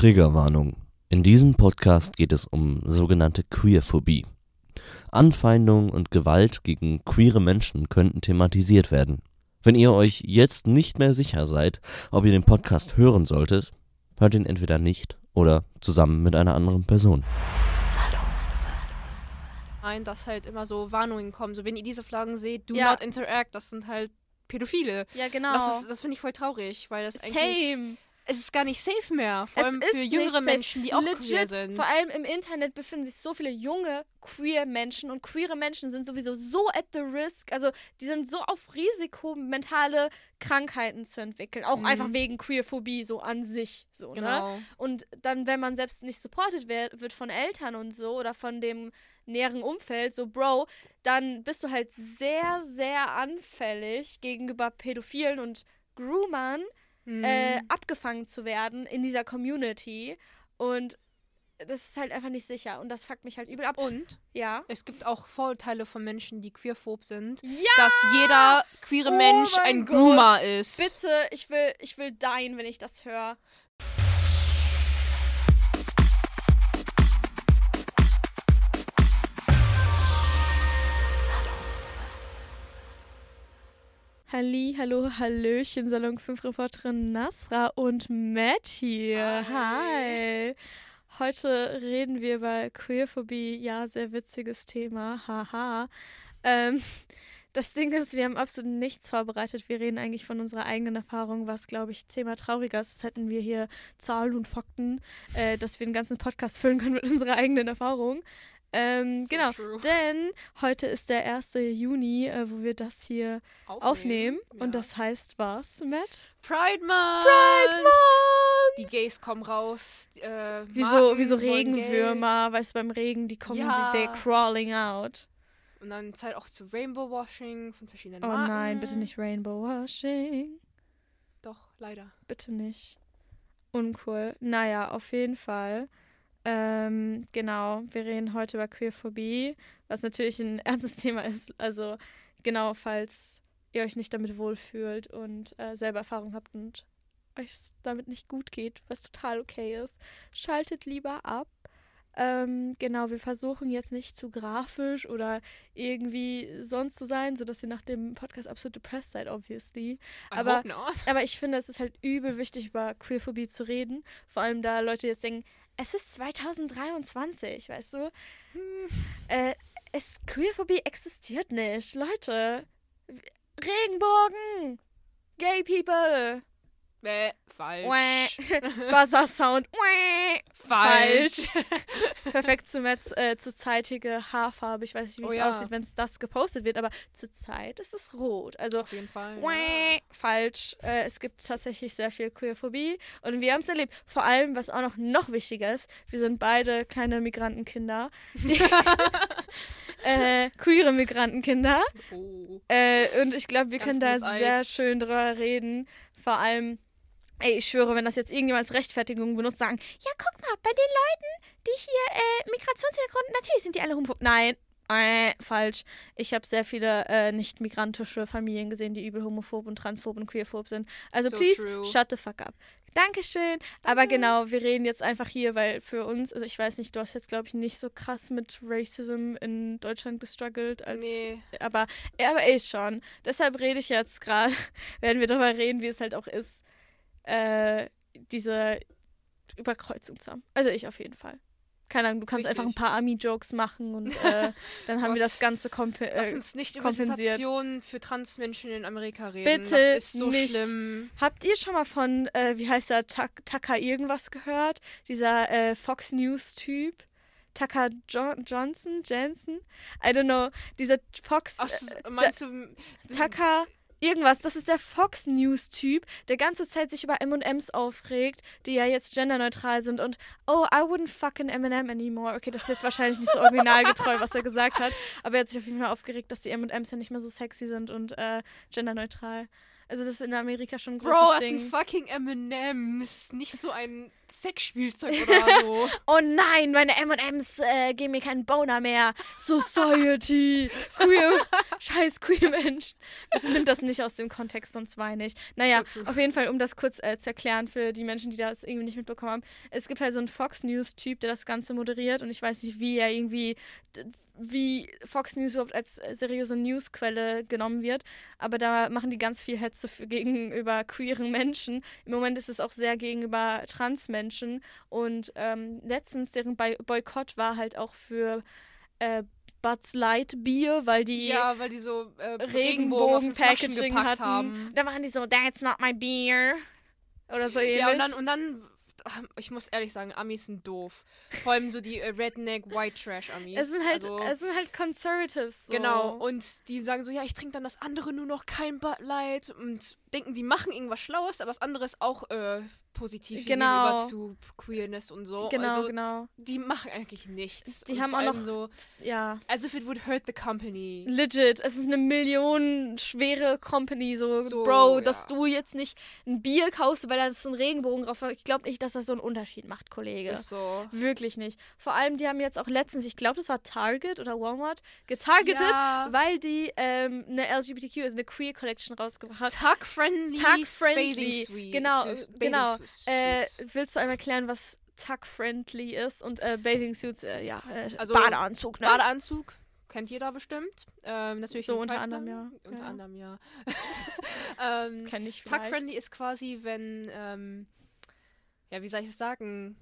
Triggerwarnung. In diesem Podcast geht es um sogenannte Queerphobie. Anfeindung und Gewalt gegen queere Menschen könnten thematisiert werden. Wenn ihr euch jetzt nicht mehr sicher seid, ob ihr den Podcast hören solltet, hört ihn entweder nicht oder zusammen mit einer anderen Person. ein, dass halt immer so Warnungen kommen. So, wenn ihr diese Flaggen seht, do Ja. not interact, das sind halt Pädophile. Ja, genau. Das, ist- das finde ich voll traurig, weil das eigentlich. Same. Es ist gar nicht safe mehr. Vor Es allem für jüngere. Menschen, die auch Legit, queer sind. Vor allem im Internet befinden sich so viele junge queer Menschen und queere Menschen sind sowieso so at the risk, also die sind so auf Risiko, mentale Krankheiten zu entwickeln, auch Mhm. einfach wegen Queerphobie so an sich so, ne? genau. Und dann, wenn man selbst nicht supported wird, wird von Eltern und so oder von dem näheren Umfeld, so Bro, dann bist du halt sehr, sehr anfällig gegenüber Pädophilen und Groomern Mhm. äh, abgefangen zu werden in dieser Community. Und das ist halt einfach nicht sicher. Und das fuckt mich halt übel ab. Und Ja. es gibt auch Vorurteile von Menschen, die queerphob sind, Ja! dass jeder queere Oh Mensch ein Gott. Groomer ist. Bitte, ich will, ich will dein, wenn ich das höre. Halli, hallo, hallöchen, Salon 5 Reporterin Nasra und Matt hier. Hi. Heute reden wir über Queerphobie. Ja, sehr witziges Thema. Haha. Ähm, das Ding ist, wir haben absolut nichts vorbereitet. Wir reden eigentlich von unserer eigenen Erfahrung, was, glaube ich, Thema trauriger ist. Das hätten wir hier Zahlen und Fakten, äh, dass wir den ganzen Podcast füllen können mit unserer eigenen Erfahrung. Ähm, So genau. true. Denn heute ist der 1. Juni, äh, wo wir das hier aufnehmen. Ja. Und das heißt was, Matt? Pride Month. Pride Month! Die Gays kommen raus. Äh, Wie so, wie so Regenwürmer, weißt du, beim Regen, die kommen, Ja. they're crawling out. Und dann Zeit auch zu Rainbow Washing von verschiedenen Oh Marken. nein, bitte nicht Rainbow Washing. Doch, leider. Bitte nicht. Uncool. Naja, auf jeden Fall. Ähm, genau, wir reden heute über Queerphobie, was natürlich ein ernstes Thema ist. Also, genau, falls ihr euch nicht damit wohlfühlt und äh, selber Erfahrung habt und euch damit nicht gut geht, was total okay ist, schaltet lieber ab. Ähm, genau, wir versuchen jetzt nicht zu grafisch oder irgendwie sonst zu sein, sodass ihr nach dem Podcast absolut depressed seid, obviously. I Aber-. Aber ich finde, es ist halt übel wichtig, über Queerphobie zu reden. Vor allem, da Leute jetzt denken, es ist 2023, weißt du? Hm. Äh, es, Queerphobie existiert nicht. Leute, Regenbogen, Gay People, Bäh, falsch. Buzzer-Sound, Wäh. Falsch. Perfekt zu Metz, äh, zurzeitige Haarfarbe. Ich weiß nicht, wie Oh es ja. aussieht, wenn es das gepostet wird, aber zurzeit ist es rot. Also Auf jeden Fall. Wäh, Falsch. Äh, es gibt tatsächlich sehr viel Queerphobie und wir haben es erlebt. Vor allem, was auch noch noch wichtiger ist, wir sind beide kleine Migrantenkinder. Äh, queere Migrantenkinder. Oh. Äh, und ich glaube, wir Ganz können da sehr Eis. schön drüber reden. Vor allem, ey, ich schwöre, wenn das jetzt irgendjemand als Rechtfertigung benutzt, sagen, ja, guck mal, bei den Leuten, die hier äh, Migrationshintergrund, natürlich sind die alle homophob. Nein. Äh, falsch. Ich habe sehr viele äh, nicht-migrantische Familien gesehen, die übel homophob und transphob und queerphob sind. Also So please, true. shut the fuck up. Dankeschön. Aber Danke. genau, wir reden jetzt einfach hier, weil für uns, also ich weiß nicht, du hast jetzt, glaube ich, nicht so krass mit Racism in Deutschland gestruggelt als Nee. aber, aber ich schon. Deshalb rede ich jetzt gerade, werden wir darüber reden, wie es halt auch ist, äh, diese Überkreuzung zu haben. Also ich auf jeden Fall. Keine Ahnung, du kannst einfach ein Richtig. paar Ami-Jokes machen und äh, dann haben wir das Ganze kompe Lass äh, uns nicht über kompensiert. Situationen für Transmenschen in Amerika reden. Bitte das ist so nicht. schlimm. Habt ihr schon mal von, äh, wie heißt der, Tak- Tucker irgendwas gehört? Dieser äh, Fox News-Typ? Tucker jo Johnson? Jensen? I don't know. Dieser Fox... Ach, äh, meinst du. Tucker, irgendwas. Das ist der Fox News Typ, der ganze Zeit sich über M&Ms aufregt, die ja jetzt genderneutral sind und oh, I wouldn't fucking M&M anymore. Okay, das ist jetzt wahrscheinlich nicht so originalgetreu, was er gesagt hat, aber er hat sich auf jeden Fall aufgeregt, dass die M&Ms ja nicht mehr so sexy sind und äh, genderneutral. Also das ist in Amerika schon ein großes Bro, das Ding. sind fucking M&M's. Nicht so ein Sexspielzeug oder so. Oh nein, meine M&M's äh, geben mir keinen Boner mehr. Society. Queer. Scheiß queer Mensch. Bitte nimmt das nicht aus dem Kontext, sonst weine ich. Naja, auf jeden Fall, um das kurz äh, zu erklären für die Menschen, die das irgendwie nicht mitbekommen haben. Es gibt halt so einen Fox News-Typ, der das Ganze moderiert und ich weiß nicht, wie er irgendwie, wie Fox News überhaupt als äh, seriöse Newsquelle genommen wird. Aber da machen die ganz viel Hetze für, gegenüber queeren Menschen. Im Moment ist es auch sehr gegenüber Transmenschen. Und ähm, letztens deren Boy Boykott war halt auch für äh, Bud Light Bier, weil die ja, weil die so äh, Regenbogen Regenbogen-Packaging gepackt hatten. haben. Da waren die so, that's not my beer. Oder so ähnlich. Ja, und dann, und dann, ich muss ehrlich sagen, Amis sind doof. Vor allem so die äh, Redneck White Trash Amis. es sind halt, also, es sind halt Conservatives. So. Genau, und die sagen so, ja, ich trinke dann das andere nur noch kein Bud Light und denken, sie machen irgendwas Schlaues, aber das andere ist auch äh, positiv Genau. gegenüber zu Queerness und so. Genau, also, genau. die machen eigentlich nichts. Die und haben auch noch- so, Ja. as if it would hurt the company. Legit, es ist eine millionenschwere Company, so, So, Bro, ja. dass du jetzt nicht ein Bier kaufst, weil da ist ein Regenbogen drauf. Ich glaube nicht, dass das so einen Unterschied macht, Kollege. Ist so. Wirklich nicht. Vor allem, die haben jetzt auch letztens, ich glaube, das war Target oder Walmart, getargetet, Ja. weil die ähm, eine LGBTQ, also eine Queer Collection rausgebracht haben. Bathing suite. genau, Su- bathing genau. Äh, willst du einmal erklären, was Tuck-friendly ist? Und äh, Bathing Suits, äh, ja, äh, Also, Badeanzug, ne? Badeanzug kennt jeder bestimmt. Ähm, natürlich So unter anderem, ja. Unter Ja. anderem, ja. ähm, Kenn ich vielleicht. Tuck-friendly ist quasi, wenn, ähm, ja, wie soll ich es sagen?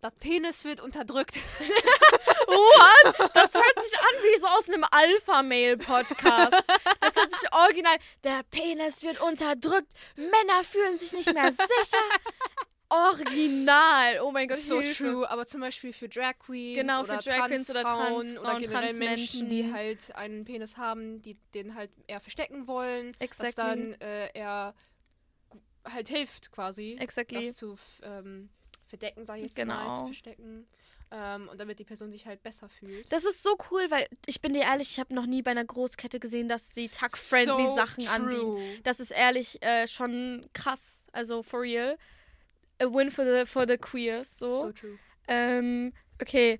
Das Penis wird unterdrückt. What? Das hört sich an wie so aus einem Alpha-Mail-Podcast. Das hört sich original. Der Penis wird unterdrückt. Männer fühlen sich nicht mehr sicher. Original. Oh mein Gott, so Hilfe. true, aber zum Beispiel für Drag Queens Genau, oder für Drag Queens oder Transfrauen Transfrauen, oder generell Transmenschen. Menschen, die halt einen Penis haben, die den halt eher verstecken wollen, was Exactly. dann äh, eher halt hilft quasi, Exactly. das zu ähm, verdecken, sag ich jetzt Genau. mal, zu verstecken. Ähm, und damit die Person sich halt besser fühlt. Das ist so cool, weil ich bin dir ehrlich, ich habe noch nie bei einer Großkette gesehen, dass die Tuck-friendly So Sachen anbieten. Das ist ehrlich äh, schon krass. Also for real. A win for the, for the queers. So. So true. Ähm, okay.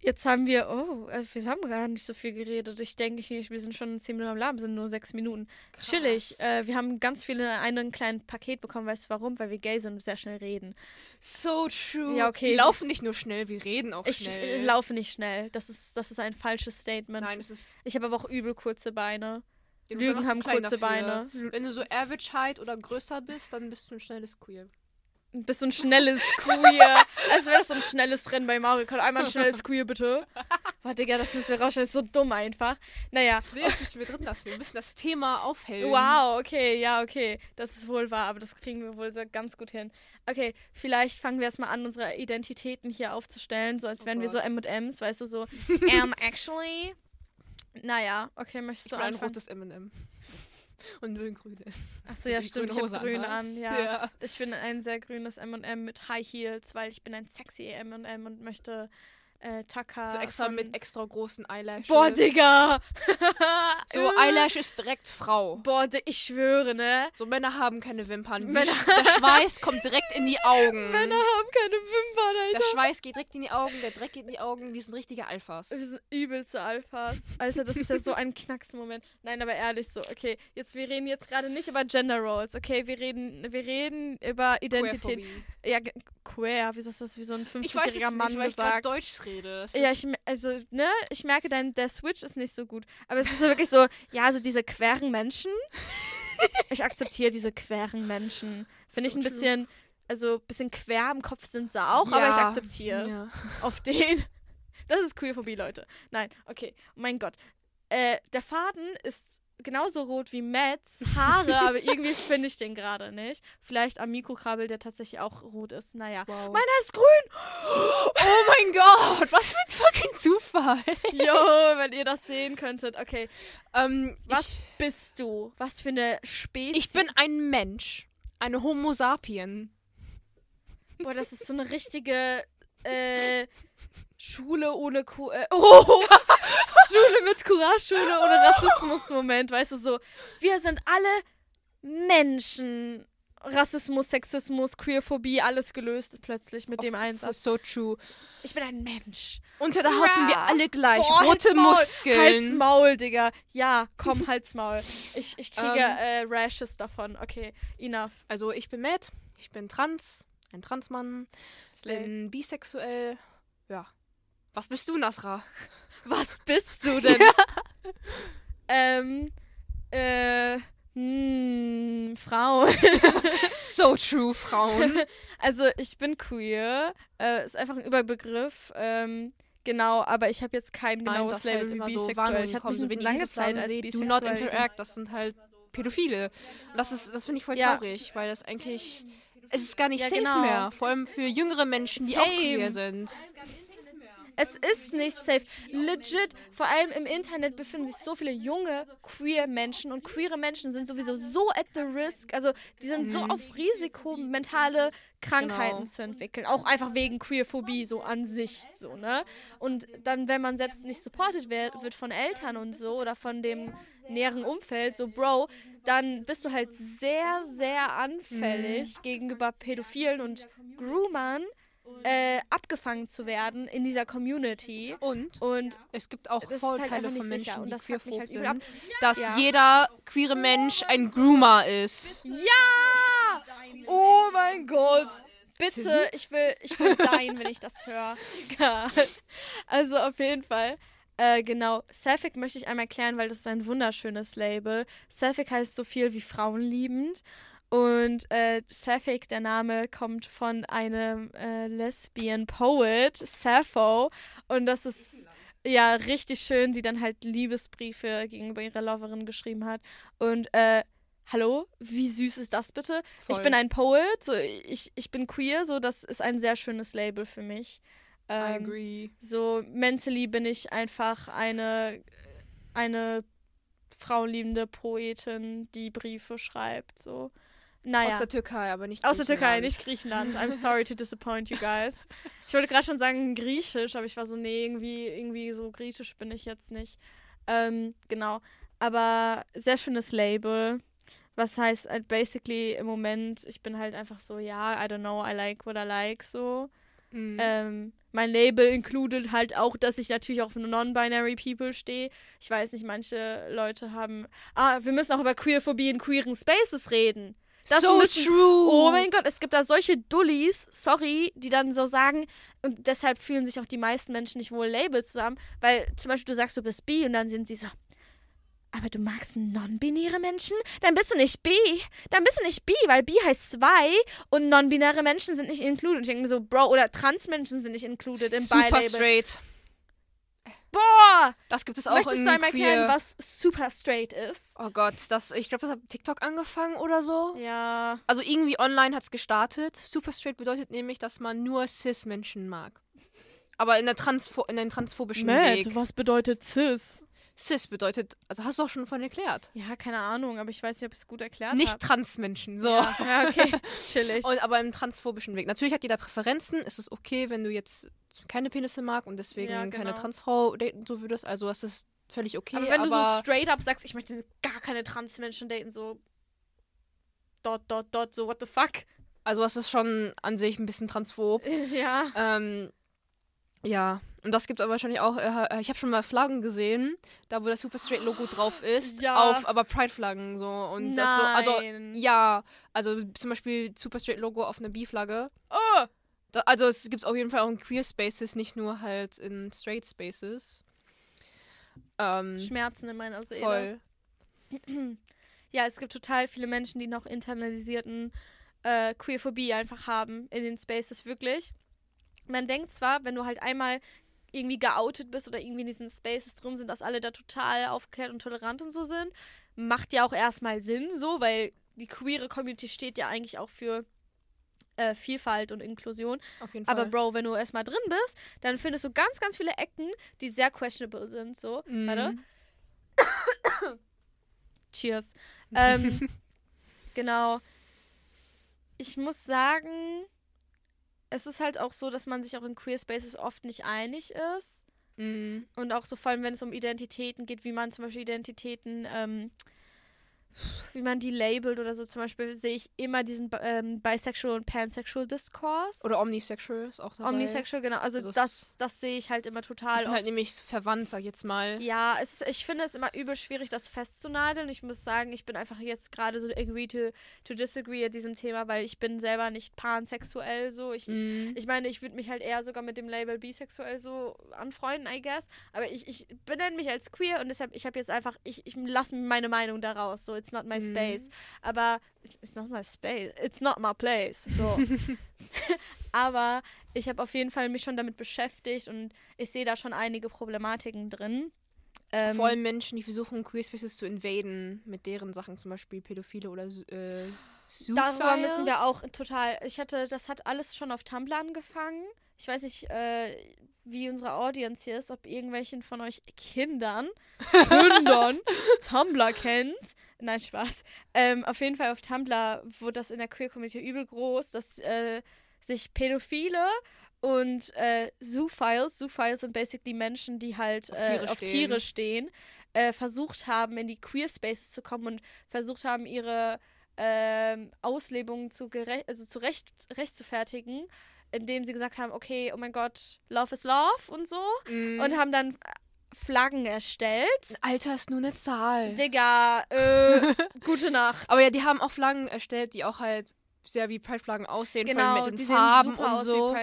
Jetzt haben wir, oh, äh, wir haben gar nicht so viel geredet. Ich denke, ich, wir sind schon zehn Minuten am Laden, sind nur sechs Minuten. Chillig. Krass. Äh, wir haben ganz viele in einem kleinen Paket bekommen. Weißt du warum? Weil wir gay sind und sehr schnell reden. So true. Ja, okay. Wir laufen nicht nur schnell, wir reden auch Ich schnell. äh, laufe nicht schnell. Das ist, das ist ein falsches Statement. Nein, es ist. Ich habe aber auch übel kurze Beine. Lügen haben kurze dafür. Beine. Wenn du so Average Height oder größer bist, dann bist du ein schnelles Queer. Bist so ein schnelles Queer. Als wäre das so ein schnelles Rennen bei Mario Kart. Einmal ein schnelles Queer, bitte. Warte, Digga, das müssen wir rausstellen. Das ist so dumm einfach. Naja. Nee, das müssen wir drin lassen. Wir müssen das Thema aufhellen. Wow, okay, ja, okay. Das ist wohl wahr, aber das kriegen wir wohl so ganz gut hin. Okay, vielleicht fangen wir erstmal an, unsere Identitäten hier aufzustellen, so als Oh wären wir so. M&M's, weißt du, so, um, actually. Naja, okay, möchtest Ich du bin ein anfangen? rotes M&M. Und will ein grünes. Ach so, ja, stimmt, ich hab Hose grün an, ja. ja. Ich bin ein sehr grünes M&M mit High Heels, weil ich bin ein sexy M&M und möchte äh, Taka So extra von- mit extra großen Eyelashes. Boah, Digga! So Äh. Eyelashes direkt Frau. Boah, ich schwöre, ne? So Männer haben keine Wimpern. Männer- der Schweiß kommt direkt in die Augen. Männer haben keine Wimpern, Alter. der Schweiß geht direkt in die Augen, der Dreck geht in die Augen. Wir sind richtige Alphas. Wir sind übelste Alphas. Alter, das ist ja so ein Knacksmoment. Nein, aber ehrlich so, okay, jetzt wir reden jetzt gerade nicht über Gender Roles, okay? Wir reden wir reden über Identität. Queerphobie. Ja, queer, wie ist das wie so ein Ich weiß es 50-jähriger Mann nicht, weil ich gesagt? Deutsch rede. Es Ja, ich, also, ne, ich merke, dein, der Switch ist nicht so gut. Aber es ist so wirklich so, ja, also diese queren Menschen. Ich akzeptiere diese queren Menschen. Finde ich So ein true. bisschen, also ein bisschen quer im Kopf sind sie auch, aber ich Ja, akzeptiere es. ja. Auf den. Das ist Queerphobie, Leute. Nein, okay. Oh mein Gott. Äh, der Faden ist genauso rot wie Mats Haare, aber irgendwie finde ich den gerade nicht. Vielleicht am Mikrokabel, der tatsächlich auch rot ist. Naja. Wow. Meiner ist grün! oh mein Gott, was für ein fucking Zufall. Jo, wenn ihr das sehen könntet. Okay, Ähm, was bist du? Was für eine Spezies? Ich, ich bin ein Mensch. Eine Homo sapien. Boah, das ist so eine richtige äh, Schule ohne Ku äh, oh, Schule mit Courage, Schule ohne Rassismus-Moment, weißt du so. Wir sind alle Menschen. Rassismus, Sexismus, Queerphobie, alles gelöst plötzlich mit dem Einsatz. So true. Ich bin ein Mensch. Unter der Haut sind wir Ja. alle gleich. Boah, Rote halt's Maul. Muskeln. Halt's Maul, Digga. Ja, komm, halt's Maul. Ich, ich kriege Ähm. äh, Rashes davon. Okay, enough. Also ich bin Matt, ich bin trans, ein Transmann, Slay. bin bisexuell. Ja. Was bist du, Nasra? Was bist du denn? ähm, äh, hm, Frau. So true, Frauen. Also ich bin queer. Äh, ist einfach ein Überbegriff. Ähm, genau, aber ich habe jetzt kein Nein, genaues das Label halt wie so bisexuell. Warnungen ich habe mich So, lange Zeit als seht, do not interact, das sind halt Pädophile. Und das ist, das finde ich voll Ja. traurig, weil das eigentlich, es ist gar nicht Ja, safe genau. mehr. Vor allem für jüngere Menschen, die auch Same. queer sind. Es ist nicht safe. Legit, vor allem im Internet befinden sich so viele junge queer Menschen und queere Menschen sind sowieso so at the risk. Also die sind so auf Risiko, mentale Krankheiten Genau. zu entwickeln. Auch einfach wegen Queerphobie so an sich. So, ne? Und dann, wenn man selbst nicht supported wird, wird von Eltern und so oder von dem näheren Umfeld, so Bro, dann bist du halt sehr, sehr anfällig gegenüber Pädophilen und Groomern äh, abgefangen zu werden in dieser Community. Und Und es gibt auch ist halt von Menschen, sicher und die queerphob halt übel ab. sind, dass Ja. jeder queere Mensch ein Groomer ist. ja! Oh mein Gott! Bitte, ich will, ich will dein, wenn ich das höre. also auf jeden Fall. Äh, genau, Sapphic möchte ich einmal erklären, weil das ist ein wunderschönes Label. Sapphic heißt so viel wie frauenliebend. Und äh, Sapphic, der Name, kommt von einem äh, Lesbian Poet, Sappho. Und das ist ja richtig schön, die dann halt Liebesbriefe gegenüber ihrer Loverin geschrieben hat. Und äh, hallo, wie süß ist das bitte? Ich Voll. bin ein Poet, so, ich, ich bin queer, so das ist ein sehr schönes Label für mich. I Ähm, agree. so mentally bin ich einfach eine, eine frauenliebende Poetin, die Briefe schreibt. So. Naja. Aus der Türkei, aber nicht Aus der Türkei, Griechenland. nicht Griechenland. I'm sorry to disappoint you guys. Ich wollte gerade schon sagen Griechisch, aber ich war so, nee, irgendwie, irgendwie so griechisch bin ich jetzt nicht. Ähm, genau. Aber sehr schönes Label. Was heißt halt basically im Moment, ich bin halt einfach so, ja, I don't know, I like what I like, so. Mhm. Ähm, mein Label included halt auch, dass ich natürlich auch für non-binary people stehe. Ich weiß nicht, manche Leute haben. Ah, wir müssen auch über Queerphobie in queeren Spaces reden. Das so müssen- true. Oh mein Gott, es gibt da solche Dullis, sorry, die dann so sagen, und deshalb fühlen sich auch die meisten Menschen nicht wohl Labels zusammen, weil zum Beispiel du sagst, du bist bi und dann sind sie so, aber du magst non-binäre Menschen? Dann bist du nicht bi. Dann bist du nicht bi, weil bi heißt zwei und non-binäre Menschen sind nicht included. Und ich denke mir so, Bro, oder Trans-Menschen sind nicht included im Super Bi-Label. straight. Boah! Das gibt es auch Möchtest in du einmal queer. erklären, was super straight ist? Oh Gott, das, ich glaube, das hat TikTok angefangen oder so. Ja. Also irgendwie online hat es gestartet. Super straight bedeutet nämlich, dass man nur Cis-Menschen mag. Aber in, der Transpho in den transphobischen Weg. was bedeutet cis? Cis bedeutet, also hast du auch schon von erklärt. Ja, keine Ahnung, aber ich weiß nicht, ob ich es gut erklärt Nicht habe. Transmenschen, so. Ja, ja, okay, chillig. Und, aber im transphobischen Weg. Natürlich hat jeder Präferenzen. Es ist okay, wenn du jetzt keine Penisse mag und deswegen Ja, keine genau. Transfrau daten so würdest. Also das ist völlig okay. aber wenn du so aber straight up sagst, ich möchte gar keine Transmenschen daten, so dot, dot, dot, so what the fuck? also das ist schon an sich ein bisschen transphob. Ja. Ähm, ja, und das gibt aber wahrscheinlich auch, äh, ich habe schon mal Flaggen gesehen, da wo das Super Straight Logo drauf ist, Ja. auf aber Pride-Flaggen so. Und das so, also, Nein. ja, also zum Beispiel Super Straight Logo auf einer B-Flagge. Oh! Da, also es gibt auf jeden Fall auch in Queer Spaces, nicht nur halt in Straight Spaces. Ähm, Schmerzen in meiner Seele. voll. Ja, es gibt total viele Menschen, die noch internalisierten äh, Queerphobie einfach haben in den Spaces, wirklich. Man denkt zwar, wenn du halt einmal irgendwie geoutet bist oder irgendwie in diesen Spaces drin sind, dass alle da total aufgeklärt und tolerant und so sind. Macht ja auch erstmal Sinn, so, weil die queere Community steht ja eigentlich auch für äh, Vielfalt und Inklusion. Auf jeden Fall. Aber Bro, wenn du erstmal drin bist, dann findest du ganz, ganz viele Ecken, die sehr questionable sind. So, Mhm. warte. Cheers. Ähm, genau. Ich muss sagen, es ist halt auch so, dass man sich auch in Queer Spaces oft nicht einig ist. Mhm. Und auch so vor allem, wenn es um Identitäten geht, wie man zum Beispiel Identitäten ähm, wie man die labelt oder so. Zum Beispiel sehe ich immer diesen ähm, bisexual und pansexual Discourse. Oder omnisexual ist auch dabei. Omnisexual, genau. Also, Also das, das sehe ich halt immer total. Sind oft. halt nämlich verwandt, sag ich jetzt mal. Ja, es ist, ich finde es immer übel schwierig, das festzunageln. Ich muss sagen, ich bin einfach jetzt gerade so agree to, to disagree at diesem Thema, weil ich bin selber nicht pansexuell so. Ich, ich, Mhm. ich meine, ich würde mich halt eher sogar mit dem Label bisexuell so anfreunden, I guess. Aber ich, ich benenne mich als queer und deshalb, ich habe jetzt einfach, ich, ich lasse meine Meinung daraus. So, it's not my Mhm. space. Aber it's, not my space. It's not my place. So. Aber ich habe auf jeden Fall mich schon damit beschäftigt und ich sehe da schon einige Problematiken drin. Ähm, Vor allem Menschen, die versuchen, Queer Spaces zu invaden mit deren Sachen, zum Beispiel Pädophile oder äh, Darüber müssen wir auch total. Ich hatte, das hat alles schon auf Tumblr angefangen. Ich weiß nicht, äh, wie unsere Audience hier ist, ob irgendwelchen von euch Kindern, Kindern Tumblr kennt. Nein, Spaß. Ähm, auf jeden Fall auf Tumblr wurde das in der Queer Community übel groß, dass äh, sich Pädophile und äh, Zoophiles, Zoophiles sind basically Menschen, die halt Auf äh, Tiere auf stehen. Tiere stehen, äh, versucht haben, in die Queer Spaces zu kommen und versucht haben, ihre ähm, Auslebungen zu, also zu recht recht zu fertigen, indem sie gesagt haben, okay, oh mein Gott, Love is Love und so. Mhm. Und haben dann Flaggen erstellt. Alter ist nur eine Zahl. Digga, äh, gute Nacht. Aber ja, die haben auch Flaggen erstellt, die auch halt sehr wie Pride-Flaggen aussehen, vor allem genau, mit die den sehen Farben super und aus so.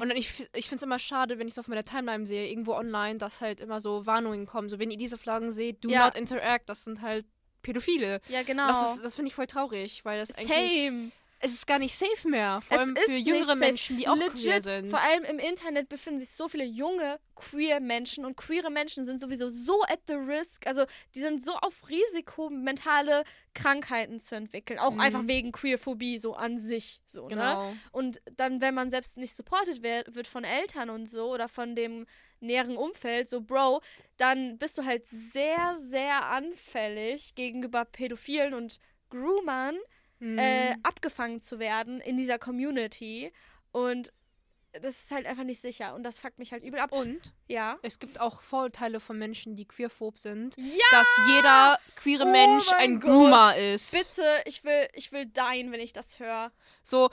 Und dann ich, ich finde es immer schade, wenn ich es auf meiner Timeline sehe, irgendwo online, dass halt immer so Warnungen kommen. So, wenn ihr diese Flaggen seht, do Ja. not interact, das sind halt Pädophile. ja, genau. Das, ist- das finde ich voll traurig, weil das eigentlich. Same. Es ist gar nicht safe mehr. Vor Es allem für jüngere. Menschen, die auch Legit, queer sind. Vor allem im Internet befinden sich so viele junge queer Menschen und queere Menschen sind sowieso so at the risk, also die sind so auf Risiko, mentale Krankheiten zu entwickeln, auch Mhm. einfach wegen Queerphobie so an sich, so, ne? genau. Und dann, wenn man selbst nicht supported wird, wird von Eltern und so oder von dem näheren Umfeld, so Bro, dann bist du halt sehr, sehr anfällig gegenüber Pädophilen und Groomern Mhm. äh, abgefangen zu werden in dieser Community. Und das ist halt einfach nicht sicher. Und das fuckt mich halt übel ab. Und Ja. es gibt auch Vorurteile von Menschen, die queerphob sind, Ja! dass jeder queere Oh Mensch ein Gott. Groomer ist. Bitte, ich will, ich will dein, wenn ich das höre. So,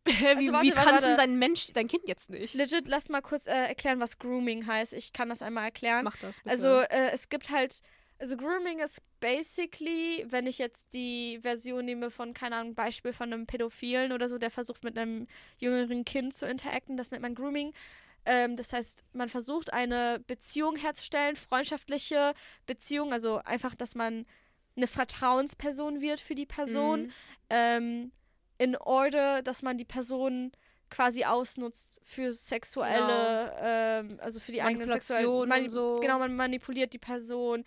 wie, warte, wie warte, tanzen warte. dein Mensch, dein Kind jetzt nicht? Legit, lass mal kurz äh, erklären, was Grooming heißt. Ich kann das einmal erklären. Mach das bitte. Also äh, es gibt halt, also Grooming ist basically, wenn ich jetzt die Version nehme von, keine Ahnung, Beispiel von einem Pädophilen oder so, der versucht mit einem jüngeren Kind zu interacten, das nennt man Grooming. Ähm, das heißt, man versucht eine Beziehung herzustellen, freundschaftliche Beziehung, also einfach, dass man eine Vertrauensperson wird für die Person, Mhm. ähm, in order, dass man die Person quasi ausnutzt für sexuelle, ähm, also für die eigenen sexuellen und so. Genau, man manipuliert die Person.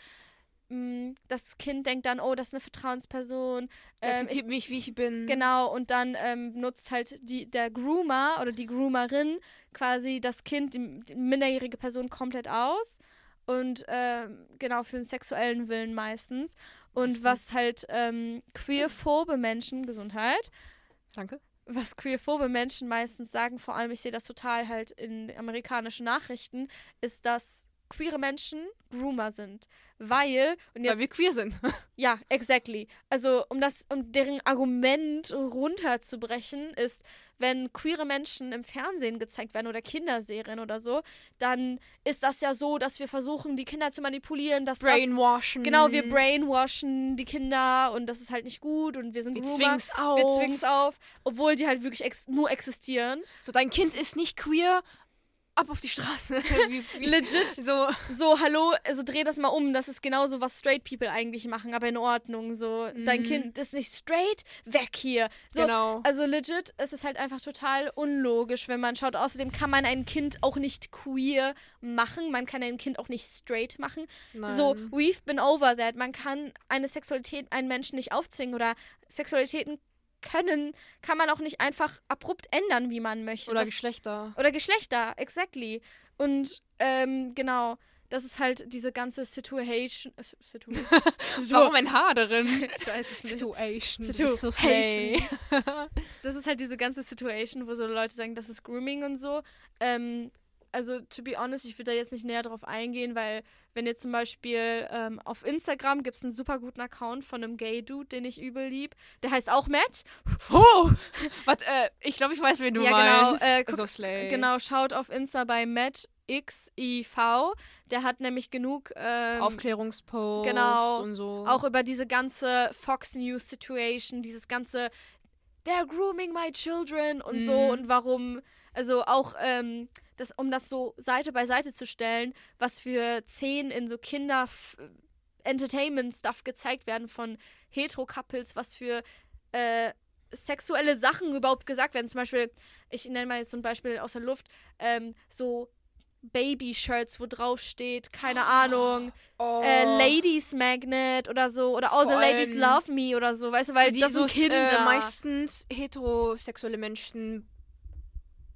Mm, Das Kind denkt dann, oh, das ist eine Vertrauensperson. Ähm, akzeptiert mich, wie ich bin. genau, und dann ähm, nutzt halt die, der Groomer oder die Groomerin quasi das Kind, die, die minderjährige Person komplett aus. Und ähm, genau, für einen sexuellen Willen meistens. Und was halt ähm, queerphobe Menschen, Gesundheit, Danke. was queerphobe Menschen meistens sagen, vor allem ich sehe das total halt in amerikanischen Nachrichten, ist, dass queere Menschen Groomer sind. Weil, und Weil wir jetzt, queer sind. ja, exactly. Also, um das, um deren Argument runterzubrechen, ist, wenn queere Menschen im Fernsehen gezeigt werden oder Kinderserien oder so, dann ist das ja so, dass wir versuchen, die Kinder zu manipulieren, dass das, Brainwashen. Genau, wir brainwashen die Kinder und das ist halt nicht gut und wir sind Wir Groomer. zwingen's auf. Wir zwingen's auf, obwohl die halt wirklich ex nur existieren. So, dein Kind ist nicht queer. Ab auf die Straße. wie, wie, Legit. So, So, hallo, also dreh das mal um. Das ist genauso, was straight people eigentlich machen, aber in Ordnung. So, dein Mhm. Kind ist nicht straight, weg hier. So, genau. Also legit, es ist halt einfach total unlogisch, wenn man schaut. Außerdem kann man ein Kind auch nicht queer machen. Man kann ein Kind auch nicht straight machen. So, Nein. we've been over that. Man kann eine Sexualität einen Menschen nicht aufzwingen oder Sexualitäten können, kann man auch nicht einfach abrupt ändern, wie man möchte. Oder das, Geschlechter. oder Geschlechter, exactly. Und ähm, genau, das ist halt diese ganze Situation. äh, Situ Warum ein Haar darin? ich weiß es nicht. Situation. Situation. Das ist halt diese ganze Situation, wo so Leute sagen, das ist Grooming und so. Ähm, also, to be honest, ich würde da jetzt nicht näher drauf eingehen, weil wenn ihr zum Beispiel ähm, auf Instagram gibt es einen super guten Account von einem Gay-Dude, den ich übel lieb. Der heißt auch Matt. Oh! Warte, äh, ich glaube, ich weiß, wen du Ja, genau, meinst. äh, guck- so Slay. Genau, schaut auf Insta bei Matt XIV. Der hat nämlich genug ähm, Aufklärungspost genau, und so. auch über diese ganze Fox News Situation, dieses ganze They're grooming my children und so Mhm. und warum, also auch ähm, das, um das so Seite bei Seite zu stellen, was für Szenen in so Kinder Entertainment Stuff gezeigt werden von Hetero-Couples, was für äh, sexuelle Sachen überhaupt gesagt werden. Zum Beispiel, ich nenne mal jetzt so ein Beispiel aus der Luft, ähm, so Baby-Shirts, wo drauf steht, keine Ahnung, oh. äh, Ladies Magnet oder so oder All Vor the Ladies Love Me oder so, weißt du, weil die, so. Äh, meistens heterosexuelle Menschen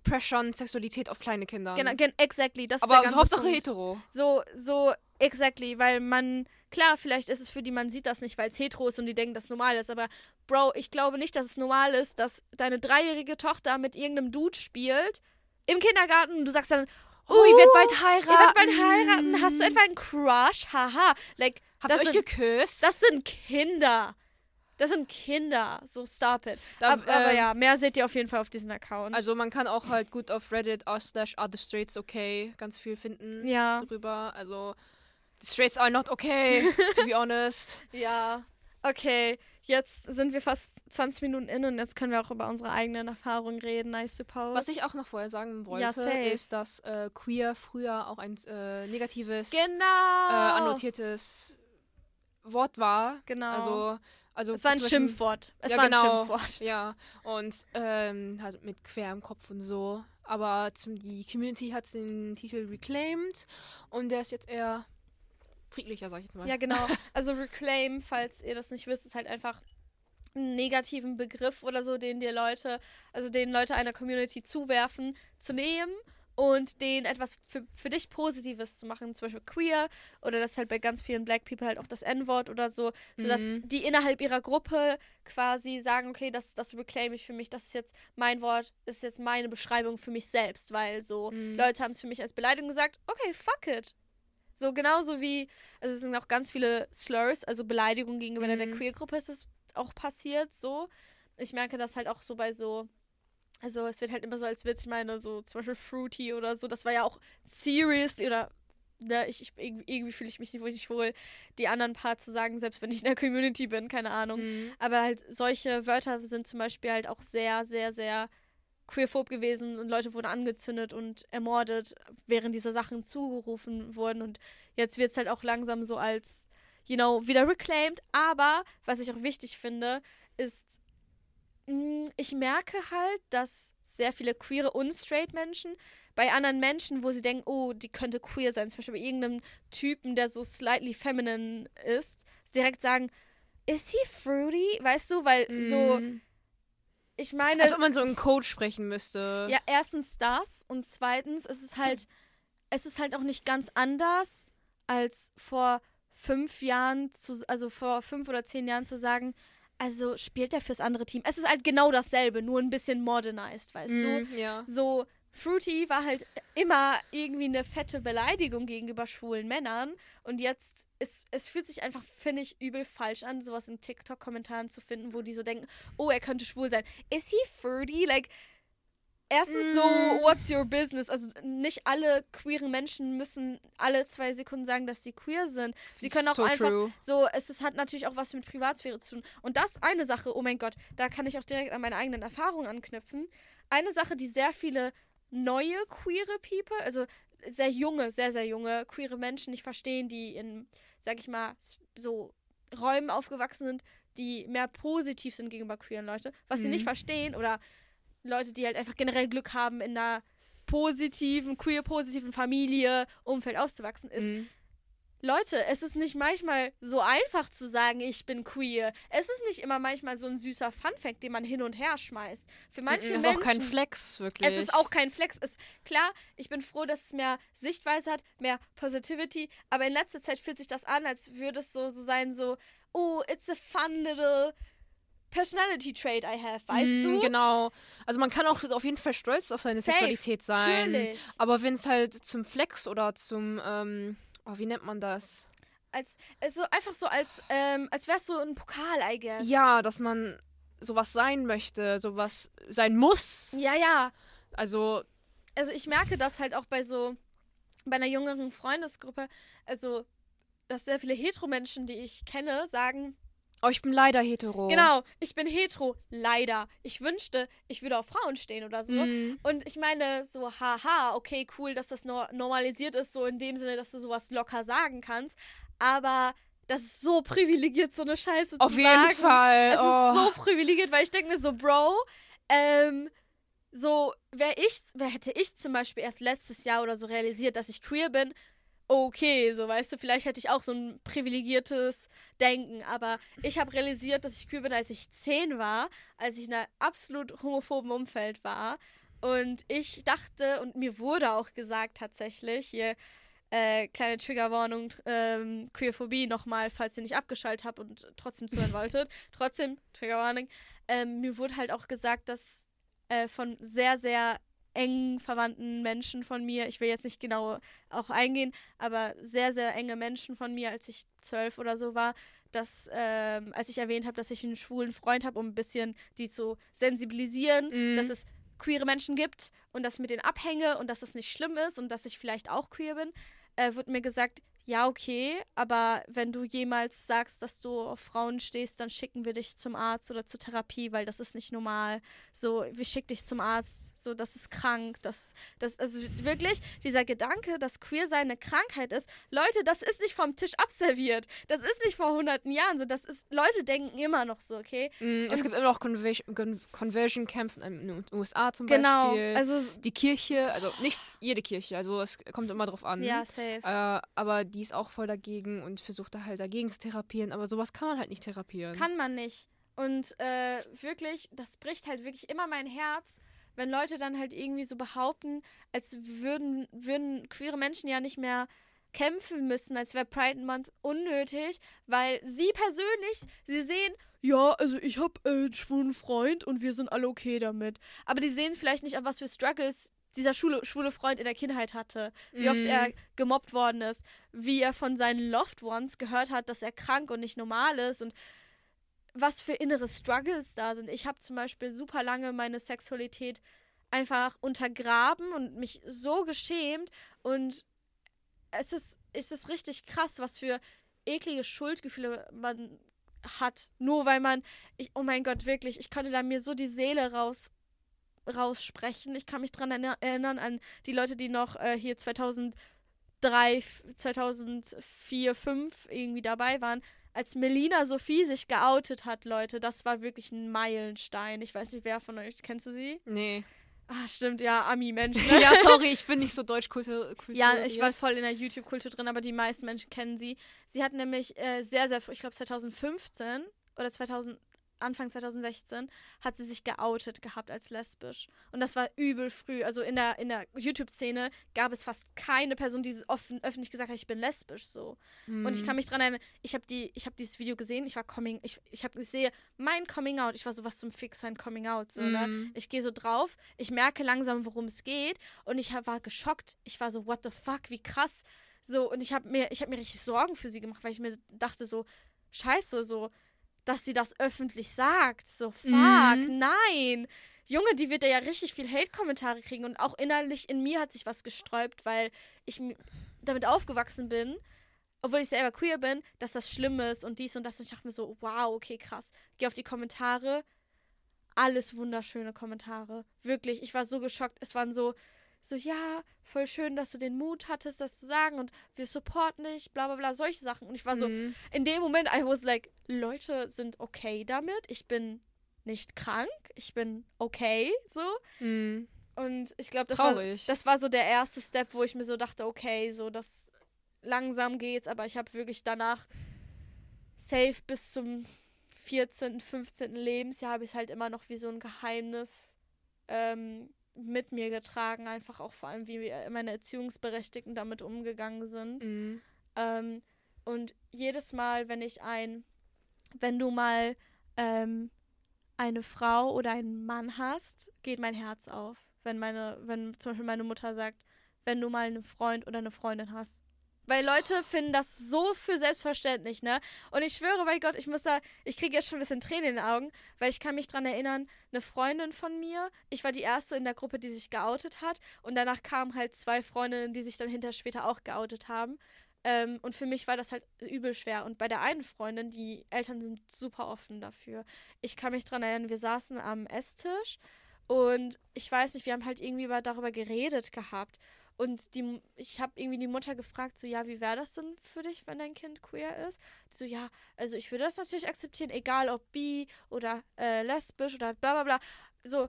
pressern Sexualität auf kleine Kinder. genau, gen exactly, das ist der Aber ganze Hauptsache Punkt. hetero. So, so, exactly, weil man, klar, vielleicht ist es für die, man sieht das nicht, weil es hetero ist und die denken, dass es normal ist, aber Bro, ich glaube nicht, dass es normal ist, dass deine dreijährige Tochter mit irgendeinem Dude spielt im Kindergarten und du sagst dann, Oh, ihr werdet "Uh, bald heiraten. Ihr werdet bald heiraten. Hast du etwa einen Crush? Haha. Like, Habt ihr euch sind, geküsst? das sind Kinder. Das sind Kinder. So, stop it. Da- aber, aber ähm, ja, mehr seht ihr auf jeden Fall auf diesem Account. Also man kann auch halt gut auf Reddit slash are the straights okay ganz viel finden ja, drüber. Also the straights are not okay, to be honest. ja. Okay, jetzt sind wir fast 20 Minuten in und jetzt können wir auch über unsere eigenen Erfahrungen reden, I suppose. Was ich auch noch vorher sagen wollte, safe. ist, dass äh, queer früher auch ein äh, negatives, äh, Genau. annotiertes Wort war. Genau. Also, also es war ein Schimpfwort. Es Ja, war genau. ein Schimpfwort. Ja, und ähm, halt mit quer im Kopf und so. Aber zum, die Community hat den Titel reclaimed und der ist jetzt eher friedlicher, sag ich jetzt mal. Ja, genau. Also Reclaim, falls ihr das nicht wisst, ist halt einfach einen negativen Begriff oder so, den dir Leute, also den Leute einer Community zuwerfen, zu nehmen und den etwas für, für dich Positives zu machen, zum Beispiel queer oder das halt bei ganz vielen Black People halt auch das N-Wort oder so, sodass Mhm. die innerhalb ihrer Gruppe quasi sagen, okay, das, das reclaim ich für mich, das ist jetzt mein Wort, das ist jetzt meine Beschreibung für mich selbst, weil so Mhm. Leute haben es für mich als Beleidigung gesagt, okay, fuck it. So genauso wie, also es sind auch ganz viele Slurs, also Beleidigungen gegenüber der Mhm. Queer-Gruppe ist es auch passiert, so. Ich merke das halt auch so bei so, also es wird halt immer so als Witz, ich meine, so zum Beispiel Fruity oder so, das war ja auch serious oder, ne, ich, ich irgendwie, fühle ich mich nicht, nicht wohl, die anderen Part zu sagen, selbst wenn ich in der Community bin, keine Ahnung. Mhm. Aber halt solche Wörter sind zum Beispiel halt auch sehr, sehr, sehr queerphob gewesen und Leute wurden angezündet und ermordet, während diese Sachen zugerufen wurden. Und jetzt wird es halt auch langsam so als, you know, wieder reclaimed. Aber was ich auch wichtig finde, ist, ich merke halt, dass sehr viele queere und straight Menschen bei anderen Menschen, wo sie denken, oh, die könnte queer sein, zum Beispiel bei irgendeinem Typen, der so slightly feminine ist, direkt sagen, ist he fruity? Weißt du, weil so, Mhm. ich meine, Als ob man so in Code sprechen müsste. ja, erstens das und zweitens ist es halt, es ist halt auch nicht ganz anders als vor fünf Jahren, zu, also vor fünf oder zehn Jahren zu sagen, also spielt er fürs andere Team. Es ist halt genau dasselbe, nur ein bisschen modernized, weißt du? Mhm, Ja. So, Fruity war halt immer irgendwie eine fette Beleidigung gegenüber schwulen Männern. Und jetzt ist, es fühlt sich einfach, finde ich, übel falsch an, sowas in TikTok-Kommentaren zu finden, wo die so denken, oh, er könnte schwul sein. Is he fruity? Like, erstens so, Mm. what's your business? Also nicht alle queeren Menschen müssen alle zwei Sekunden sagen, dass sie queer sind. Sie können auch so einfach True. so, es ist, hat natürlich auch was mit Privatsphäre zu tun. Und das eine Sache, oh mein Gott, da kann ich auch direkt an meine eigenen Erfahrungen anknüpfen. Eine Sache, die sehr viele neue queere People, also sehr junge, sehr, sehr junge queere Menschen nicht verstehen, die in, sag ich mal, so Räumen aufgewachsen sind, die mehr positiv sind gegenüber queeren Leute. Was sie Mhm. nicht verstehen oder Leute, die halt einfach generell Glück haben, in einer positiven, queer-positiven Familie, Umfeld aufzuwachsen, ist, Mhm. Leute, es ist nicht manchmal so einfach zu sagen, ich bin queer. Es ist nicht immer manchmal so ein süßer Funfact, den man hin und her schmeißt. Für manche Das ist Menschen auch kein Flex, wirklich. es ist auch kein Flex. Es, klar, ich bin froh, dass es mehr Sichtweise hat, mehr Positivity. Aber in letzter Zeit fühlt sich das an, als würde es so, so sein, so, oh, it's a fun little personality trait I have, weißt Mhm, du? Genau. Also man kann auch auf jeden Fall stolz auf seine Safe, Sexualität sein. Natürlich. Aber wenn es halt zum Flex oder zum ähm, Oh, wie nennt man das? Als, also einfach so als, ähm, als wär's so ein Pokal, I guess. Ja, dass man sowas sein möchte, sowas sein muss. Ja, ja. Also, Also ich merke das halt auch bei so, bei einer jüngeren Freundesgruppe, also, dass sehr viele Hetero-Menschen, die ich kenne, sagen, oh, ich bin leider hetero. genau, ich bin hetero, leider. Ich wünschte, ich würde auf Frauen stehen oder so. Mhm. Und ich meine, so, haha, okay, cool, dass das no normalisiert ist, so in dem Sinne, dass du sowas locker sagen kannst. Aber das ist so privilegiert, so eine Scheiße Auf zu jeden sagen. Fall. Es oh. ist so privilegiert, weil ich denke mir so, Bro, ähm, so, wäre ich, wer hätte ich zum Beispiel erst letztes Jahr oder so realisiert, dass ich queer bin, okay, so weißt du, vielleicht hätte ich auch so ein privilegiertes Denken, aber ich habe realisiert, dass ich queer bin, als ich zehn war, als ich in einem absolut homophoben Umfeld war. Und ich dachte, und mir wurde auch gesagt tatsächlich, hier äh, kleine Triggerwarnung, ähm, Queerphobie nochmal, falls ihr nicht abgeschaltet habt und trotzdem zuhören wolltet. Trotzdem, Triggerwarnung, ähm, mir wurde halt auch gesagt, dass äh, von sehr, sehr eng verwandten Menschen von mir, ich will jetzt nicht genau auch eingehen, aber sehr, sehr enge Menschen von mir, als ich zwölf oder so war, dass, ähm, als ich erwähnt habe, dass ich einen schwulen Freund habe, um ein bisschen die zu sensibilisieren, Mhm. dass es queere Menschen gibt und dass ich mit denen abhänge und dass das nicht schlimm ist und dass ich vielleicht auch queer bin, äh, wird mir gesagt, ja, okay, aber wenn du jemals sagst, dass du auf Frauen stehst, dann schicken wir dich zum Arzt oder zur Therapie, weil das ist nicht normal. So, wir schicken dich zum Arzt, so, das ist krank. Das, das, also wirklich, dieser Gedanke, dass Queersein eine Krankheit ist, Leute, das ist nicht vom Tisch abserviert. Das ist nicht vor hunderten Jahren so. Das ist, Leute denken immer noch so, okay? Mm, es gibt immer noch Conversion, Con- Conversion Camps in den USA zum Genau. Beispiel. Also, die Kirche, also nicht jede Kirche, also es kommt immer drauf an. ja, safe. Äh, aber die ist auch voll dagegen und versucht da halt dagegen zu therapieren. Aber sowas kann man halt nicht therapieren. Kann man nicht. Und äh, wirklich, das bricht halt wirklich immer mein Herz, wenn Leute dann halt irgendwie so behaupten, als würden, würden queere Menschen ja nicht mehr kämpfen müssen, als wäre Pride Month unnötig, weil sie persönlich, sie sehen, ja, also ich habe äh, einen schwulen Freund und wir sind alle okay damit. Aber die sehen vielleicht nicht, an was für Struggles dieser schwule, schwule Freund in der Kindheit hatte, wie oft Mhm. er gemobbt worden ist, wie er von seinen Loved Ones gehört hat, dass er krank und nicht normal ist und was für innere Struggles da sind. Ich habe zum Beispiel super lange meine Sexualität einfach untergraben und mich so geschämt und es ist, es ist richtig krass, was für eklige Schuldgefühle man hat, nur weil man, ich, oh mein Gott, wirklich, ich konnte da mir so die Seele raus raussprechen. Ich kann mich erinner- erinnern an die Leute, die noch äh, hier 2003, f- 2004, 2005 irgendwie dabei waren, als Melina Sophie sich geoutet hat, Leute. Das war wirklich ein Meilenstein. Ich weiß nicht, wer von euch, kennst du sie? Nee. Ah, stimmt, ja, Ami-Mensch. Ne? ja, sorry, ich bin nicht so deutschkultur. Ja, ich war voll in der YouTube-Kultur drin, aber die meisten Menschen kennen sie. Sie hat nämlich äh, sehr, sehr, ich glaube 2015 oder 2000, Anfang 2016, hat sie sich geoutet gehabt als lesbisch. Und das war übel früh. Also in der, in der YouTube-Szene gab es fast keine Person, die offen, öffentlich gesagt hat, ich bin lesbisch so. Und ich kann mich dran erinnern, ich habe die, ich habe dieses Video gesehen, ich war coming, ich, ich habe, ich sehe mein Coming Out, ich war so was zum Fix sein Coming Out, so, ne? Mhm. Ich gehe so drauf, ich merke langsam, worum es geht und ich hab, war geschockt. Ich war so, what the fuck, wie krass. So, und ich habe mir, ich habe mir richtig Sorgen für sie gemacht, weil ich mir dachte so, scheiße, so, dass sie das öffentlich sagt. So, fuck, Mhm. nein. Junge, die wird ja richtig viel Hate-Kommentare kriegen und auch innerlich in mir hat sich was gesträubt, weil ich damit aufgewachsen bin, obwohl ich selber queer bin, dass das schlimm ist und dies und das. Und ich dachte mir so, wow, okay, krass. Geh auf die Kommentare. Alles wunderschöne Kommentare. Wirklich, ich war so geschockt. Es waren so, so, ja, voll schön, dass du den Mut hattest, das zu sagen und wir supporten dich, bla bla bla, solche Sachen. Und ich war so, Mhm. in dem Moment, I was like, Leute sind okay damit. Ich bin nicht krank. Ich bin okay, so. Mhm. Und ich glaube, das war, das war so der erste Step, wo ich mir so dachte, okay, so das langsam geht's, aber ich habe wirklich danach safe bis zum 14., 15. Lebensjahr habe ich es halt immer noch wie so ein Geheimnis ähm, mit mir getragen, einfach auch vor allem, wie meine Erziehungsberechtigten damit umgegangen sind. Mhm. Ähm, und jedes Mal, wenn ich ein, wenn du mal ähm, eine Frau oder einen Mann hast, geht mein Herz auf. Wenn meine, wenn zum Beispiel meine Mutter sagt, wenn du mal einen Freund oder eine Freundin hast, Weil Leute finden das so für selbstverständlich, ne? Und ich schwöre bei Gott, ich muss da, ich kriege jetzt schon ein bisschen Tränen in den Augen, weil ich kann mich dran erinnern, eine Freundin von mir, ich war die erste in der Gruppe, die sich geoutet hat. Und danach kamen halt zwei Freundinnen, die sich dann hinter später auch geoutet haben. Ähm, und für mich war das halt übel schwer. Und bei der einen Freundin, die Eltern sind super offen dafür. Ich kann mich dran erinnern, wir saßen am Esstisch und ich weiß nicht, wir haben halt irgendwie darüber geredet gehabt. Und die, ich habe irgendwie die Mutter gefragt, so, ja, wie wäre das denn für dich, wenn dein Kind queer ist? so, ja, also ich würde das natürlich akzeptieren, egal ob bi oder äh, lesbisch oder bla bla bla. So,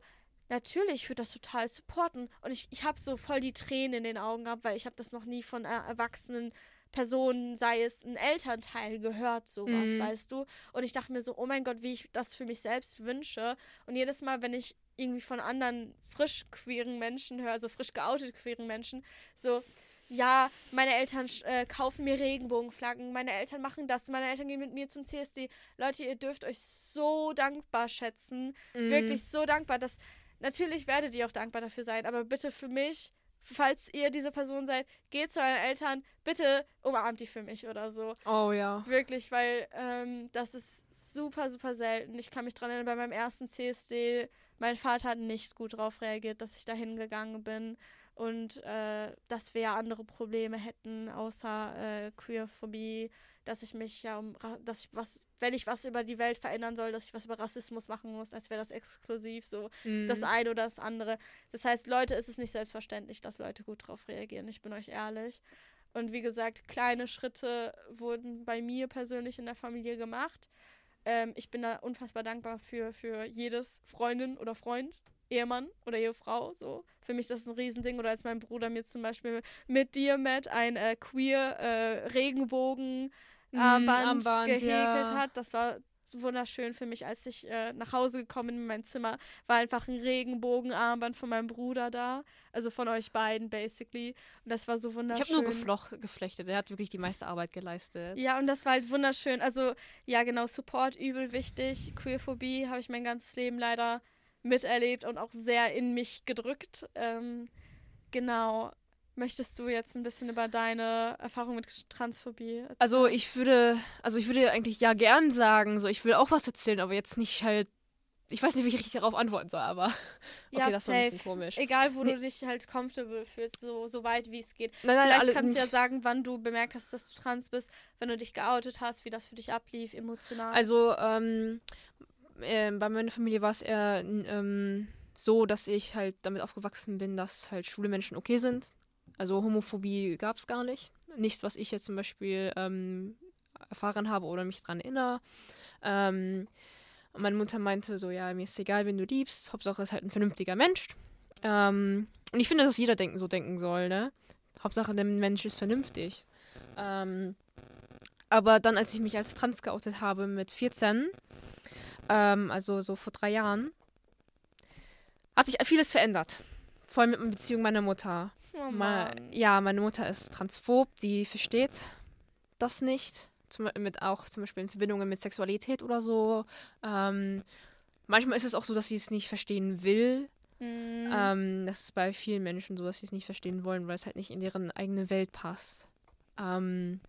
natürlich, ich würde das total supporten. Und ich, ich habe so voll die Tränen in den Augen gehabt, weil ich habe das noch nie von äh, erwachsenen Personen, sei es ein Elternteil, gehört, sowas, mhm. weißt du? Und ich dachte mir so, oh mein Gott, wie ich das für mich selbst wünsche. Und jedes Mal, wenn ich irgendwie von anderen frisch queeren Menschen höre, also frisch geoutet queeren Menschen, so, ja, meine Eltern äh, kaufen mir Regenbogenflaggen, meine Eltern machen das, meine Eltern gehen mit mir zum CSD. Leute, ihr dürft euch so dankbar schätzen, mhm. wirklich so dankbar, dass natürlich werdet ihr auch dankbar dafür sein, aber bitte für mich, falls ihr diese Person seid, geht zu euren Eltern, bitte umarmt die für mich oder so. Oh ja. Wirklich, weil ähm, das ist super, super selten. Ich kann mich dran erinnern, bei meinem ersten CSD mein Vater hat nicht gut darauf reagiert, dass ich da hingegangen bin und äh, dass wir ja andere Probleme hätten, außer äh, Queerphobie, dass ich mich ja um, dass ich was, wenn ich was über die Welt verändern soll, dass ich was über Rassismus machen muss, als wäre das exklusiv so mhm. das eine oder das andere. Das heißt, Leute, ist es nicht selbstverständlich, dass Leute gut darauf reagieren. Ich bin euch ehrlich. Und wie gesagt, kleine Schritte wurden bei mir persönlich in der Familie gemacht. Ähm, ich bin da unfassbar dankbar für, für jedes Freundin oder Freund, Ehemann oder Ehefrau. So. Für mich das ist ein Riesending. Oder als mein Bruder mir zum Beispiel mit dir, Matt, ein äh, queer äh, Regenbogen Armband, mm, gehäkelt ja. hat. Das war wunderschön für mich, als ich äh, nach Hause gekommen bin in mein Zimmer, war einfach ein Regenbogenarmband von meinem Bruder da. Also von euch beiden, basically. Und das war so wunderschön. Ich habe nur gefloch, geflechtet. Er hat wirklich die meiste Arbeit geleistet. Ja, und das war halt wunderschön. Also, ja, genau, Support übel wichtig. Queerphobie habe ich mein ganzes Leben leider miterlebt und auch sehr in mich gedrückt. Ähm, genau. Möchtest du jetzt ein bisschen über deine Erfahrung mit Transphobie erzählen? Also ich würde, also ich würde eigentlich ja gern sagen, so ich will auch was erzählen, aber jetzt nicht halt, ich weiß nicht, wie ich richtig darauf antworten soll, aber okay, ja, das war ein bisschen komisch. Egal, wo nee. du dich halt comfortable fühlst, so, so weit wie es geht. Nein, nein, Vielleicht kannst du ja sagen, wann du bemerkt hast, dass du trans bist, wenn du dich geoutet hast, wie das für dich ablief, emotional. Also, ähm, äh, bei meiner Familie war es eher ähm, so, dass ich halt damit aufgewachsen bin, dass halt schwule Menschen okay sind also Homophobie gab es gar nicht. Nichts, was ich jetzt zum Beispiel ähm, erfahren habe oder mich daran erinnere. Ähm, meine Mutter meinte so, ja, mir ist egal, wen du liebst. Hauptsache ist halt ein vernünftiger Mensch. Ähm, und ich finde, dass jeder denken, so denken soll, ne? Hauptsache der Mensch ist vernünftig. Ähm, aber dann, als ich mich als trans geoutet habe mit 14, ähm, also so vor drei Jahren, hat sich vieles verändert. Vor allem mit der Beziehung meiner Mutter. Oh Ma ja, meine Mutter ist transphob, die versteht das nicht. Zum, mit auch zum Beispiel in Verbindungen mit Sexualität oder so. Ähm, manchmal ist es auch so, dass sie es nicht verstehen will. Mhm. Ähm, das ist bei vielen Menschen so, dass sie es nicht verstehen wollen, weil es halt nicht in deren eigene Welt passt. Ähm,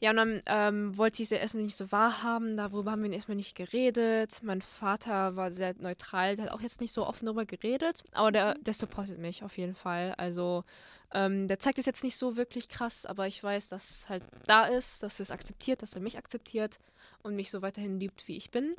ja, und dann ähm, wollte ich sie erstmal nicht so wahrhaben. Darüber haben wir erstmal nicht geredet. Mein Vater war sehr neutral, der hat auch jetzt nicht so offen darüber geredet. Aber der, der supportet mich auf jeden Fall. Also ähm, der zeigt es jetzt nicht so wirklich krass, aber ich weiß, dass es halt da ist, dass er es akzeptiert, dass er mich akzeptiert und mich so weiterhin liebt, wie ich bin.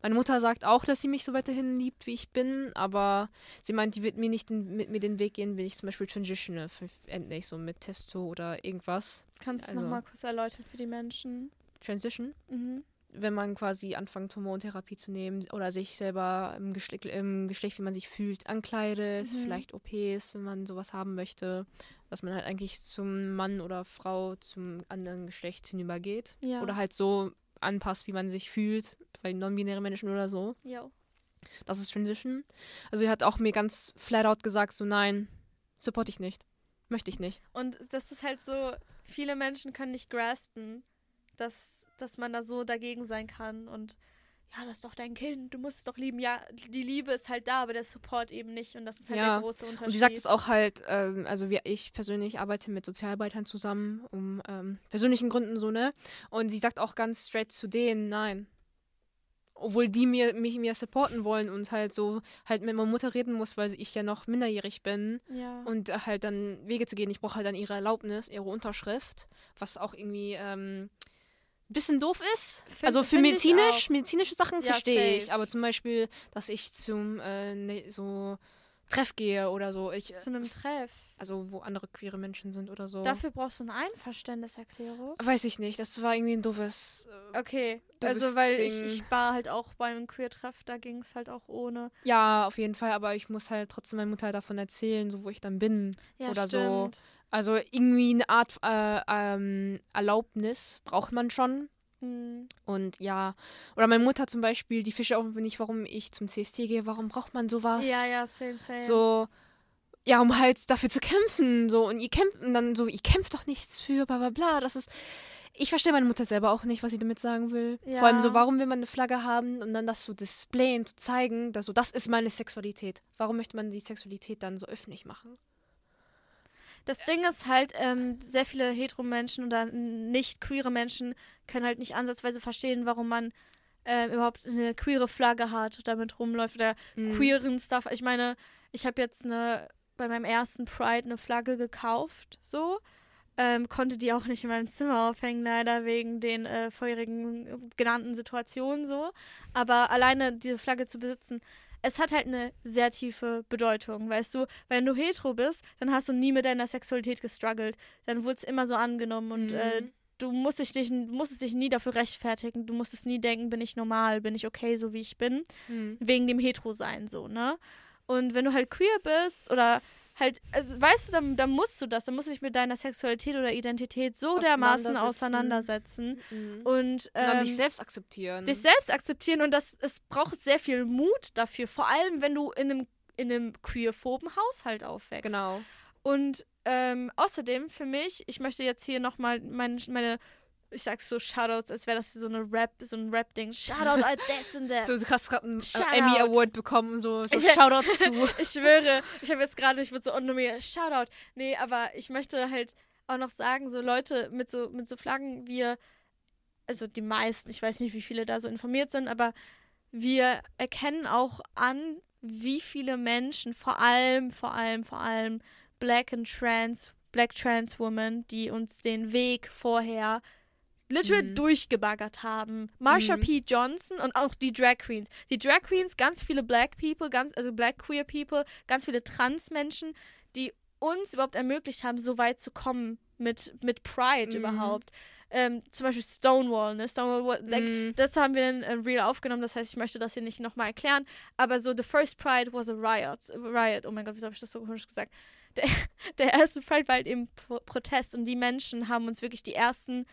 Meine Mutter sagt auch, dass sie mich so weiterhin liebt, wie ich bin, aber sie meint, die wird mir nicht den, mit mir den Weg gehen, wenn ich zum Beispiel transitione, endlich so mit Testo oder irgendwas. Kannst du also, nochmal kurz erläutern für die Menschen? Transition? Mhm wenn man quasi anfängt, Hormontherapie zu nehmen oder sich selber im Geschlecht, im Geschlecht wie man sich fühlt, ankleidet, mhm. vielleicht OPs, wenn man sowas haben möchte, dass man halt eigentlich zum Mann oder Frau zum anderen Geschlecht hinübergeht. Ja. Oder halt so anpasst, wie man sich fühlt, bei non-binären Menschen oder so. Ja. Das ist Transition. Also, er hat auch mir ganz flat out gesagt, so nein, support ich nicht. Möchte ich nicht. Und das ist halt so, viele Menschen können nicht graspen, dass, dass man da so dagegen sein kann. Und ja, das ist doch dein Kind, du musst es doch lieben. Ja, die Liebe ist halt da, aber der Support eben nicht. Und das ist halt Ja, der große Unterschied. Und sie sagt es auch halt, ähm, also wie ich persönlich arbeite mit Sozialarbeitern zusammen, um ähm, persönlichen Gründen so, ne? Und sie sagt auch ganz straight zu denen, nein. Obwohl die mir, mich mir supporten wollen und halt so halt mit meiner Mutter reden muss, weil ich ja noch minderjährig bin Ja. und halt dann Wege zu gehen. Ich brauche halt dann ihre Erlaubnis, ihre Unterschrift, was auch irgendwie ähm, bisschen doof ist. Find- also für medizinisch, medizinische Sachen Ja, verstehe ich, aber zum Beispiel, dass ich zum äh, ne, so Treff gehe oder so, ich, Zu einem Treff. also wo andere queere Menschen sind oder so. Dafür brauchst du eine Einverständniserklärung. Weiß ich nicht, das war irgendwie ein doofes. Äh, Okay, Du also weil ich, ich war halt auch beim Queer-Treff, da ging es halt auch ohne. ja, auf jeden Fall, aber ich muss halt trotzdem meiner Mutter davon erzählen, so wo ich dann bin. Ja, Oder so. Also irgendwie eine Art äh, ähm, Erlaubnis braucht man schon. Hm. Und ja, oder meine Mutter zum Beispiel, die fische auch nicht, warum ich zum CST gehe, warum braucht man sowas? Ja, ja, same, same. So, ja, um halt dafür zu kämpfen. So, und ihr kämpft und dann so, ihr kämpft doch nichts für, bla bla bla. Das ist. Ich verstehe meine Mutter selber auch nicht, was sie damit sagen will. Vor allem so, Ja. warum will man eine Flagge haben und dann das so displayen, zu zeigen, dass so, das ist meine Sexualität. Warum möchte man die Sexualität dann so öffentlich machen? Das Ding ist halt, ähm, sehr viele hetero-Menschen oder nicht queere Menschen können halt nicht ansatzweise verstehen, warum man äh, überhaupt eine queere Flagge hat damit rumläuft oder Mhm. queeren Stuff. Ich meine, ich habe jetzt eine bei meinem ersten Pride eine Flagge gekauft, so. Ähm, konnte die auch nicht in meinem Zimmer aufhängen, leider wegen den äh, vorherigen genannten Situationen so. Aber alleine diese Flagge zu besitzen, es hat halt eine sehr tiefe Bedeutung, weißt du? Wenn du hetero bist, dann hast du nie mit deiner Sexualität gestruggelt. Dann wurde es immer so angenommen und Mhm. äh, du musst dich, dich, musstest dich nie dafür rechtfertigen. Du musstest nie denken, bin ich normal, bin ich okay, so wie ich bin Mhm. wegen dem Hetero-Sein so, ne? Und wenn du halt queer bist oder halt, also weißt du, dann, dann musst du das, dann musst du dich mit deiner Sexualität oder Identität so dermaßen Auseinandersetzen. Mhm. und Und dann ähm, dich selbst akzeptieren. dich selbst akzeptieren und das, es braucht sehr viel Mut dafür, vor allem wenn du in einem, in einem queerphoben Haushalt aufwächst. Genau. Und ähm, außerdem für mich, ich möchte jetzt hier nochmal meine, meine, ich sag's so Shoutouts, als wäre das so eine Rap, so ein Rap-Ding. Shoutout this and that. So, du hast gerade einen äh, Shoutout. Emmy Award bekommen, so, so Ich- Shoutout zu. Ich schwöre, ich habe jetzt gerade, ich würde so nominiert, Shoutout. Nee, aber ich möchte halt auch noch sagen, so Leute mit so, mit so Flaggen, wir, also die meisten, ich weiß nicht, wie viele da so informiert sind, aber wir erkennen auch an, wie viele Menschen, vor allem, vor allem, vor allem Black and Trans, Black Trans Women, die uns den Weg vorher literal Mhm. durchgebaggert haben. Marsha Mhm. P. Johnson und auch die Drag Queens. Die Drag Queens, ganz viele Black People, ganz, also Black Queer People, ganz viele Trans-Menschen, die uns überhaupt ermöglicht haben, so weit zu kommen mit, mit Pride Mhm. überhaupt. Ähm, zum Beispiel Stonewall, ne? Stonewall, like, Mhm. das haben wir in äh, Real aufgenommen, das heißt, ich möchte das hier nicht nochmal erklären. Aber so, the first Pride was a riot. Riot, oh mein Gott, wieso habe ich das so komisch gesagt? Der, der erste Pride war halt eben Pro Protest und die Menschen haben uns wirklich die ersten,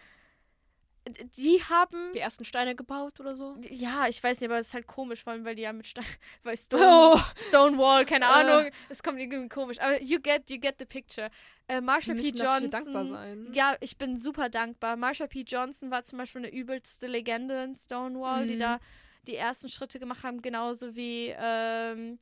die haben, Die ersten Steine gebaut oder so. ja, ich weiß nicht, aber es ist halt komisch, vor allem, weil die ja mit Stein, weil Stone, Oh, Stonewall, keine Äh. Ahnung, es kommt irgendwie komisch. Aber you get, you get the picture. Äh, Marsha P. Johnson. dankbar sein. Ja, ich bin super dankbar. Marsha P. Johnson war zum Beispiel eine übelste Legende in Stonewall, die Mhm. da die ersten Schritte gemacht haben, genauso wie ähm,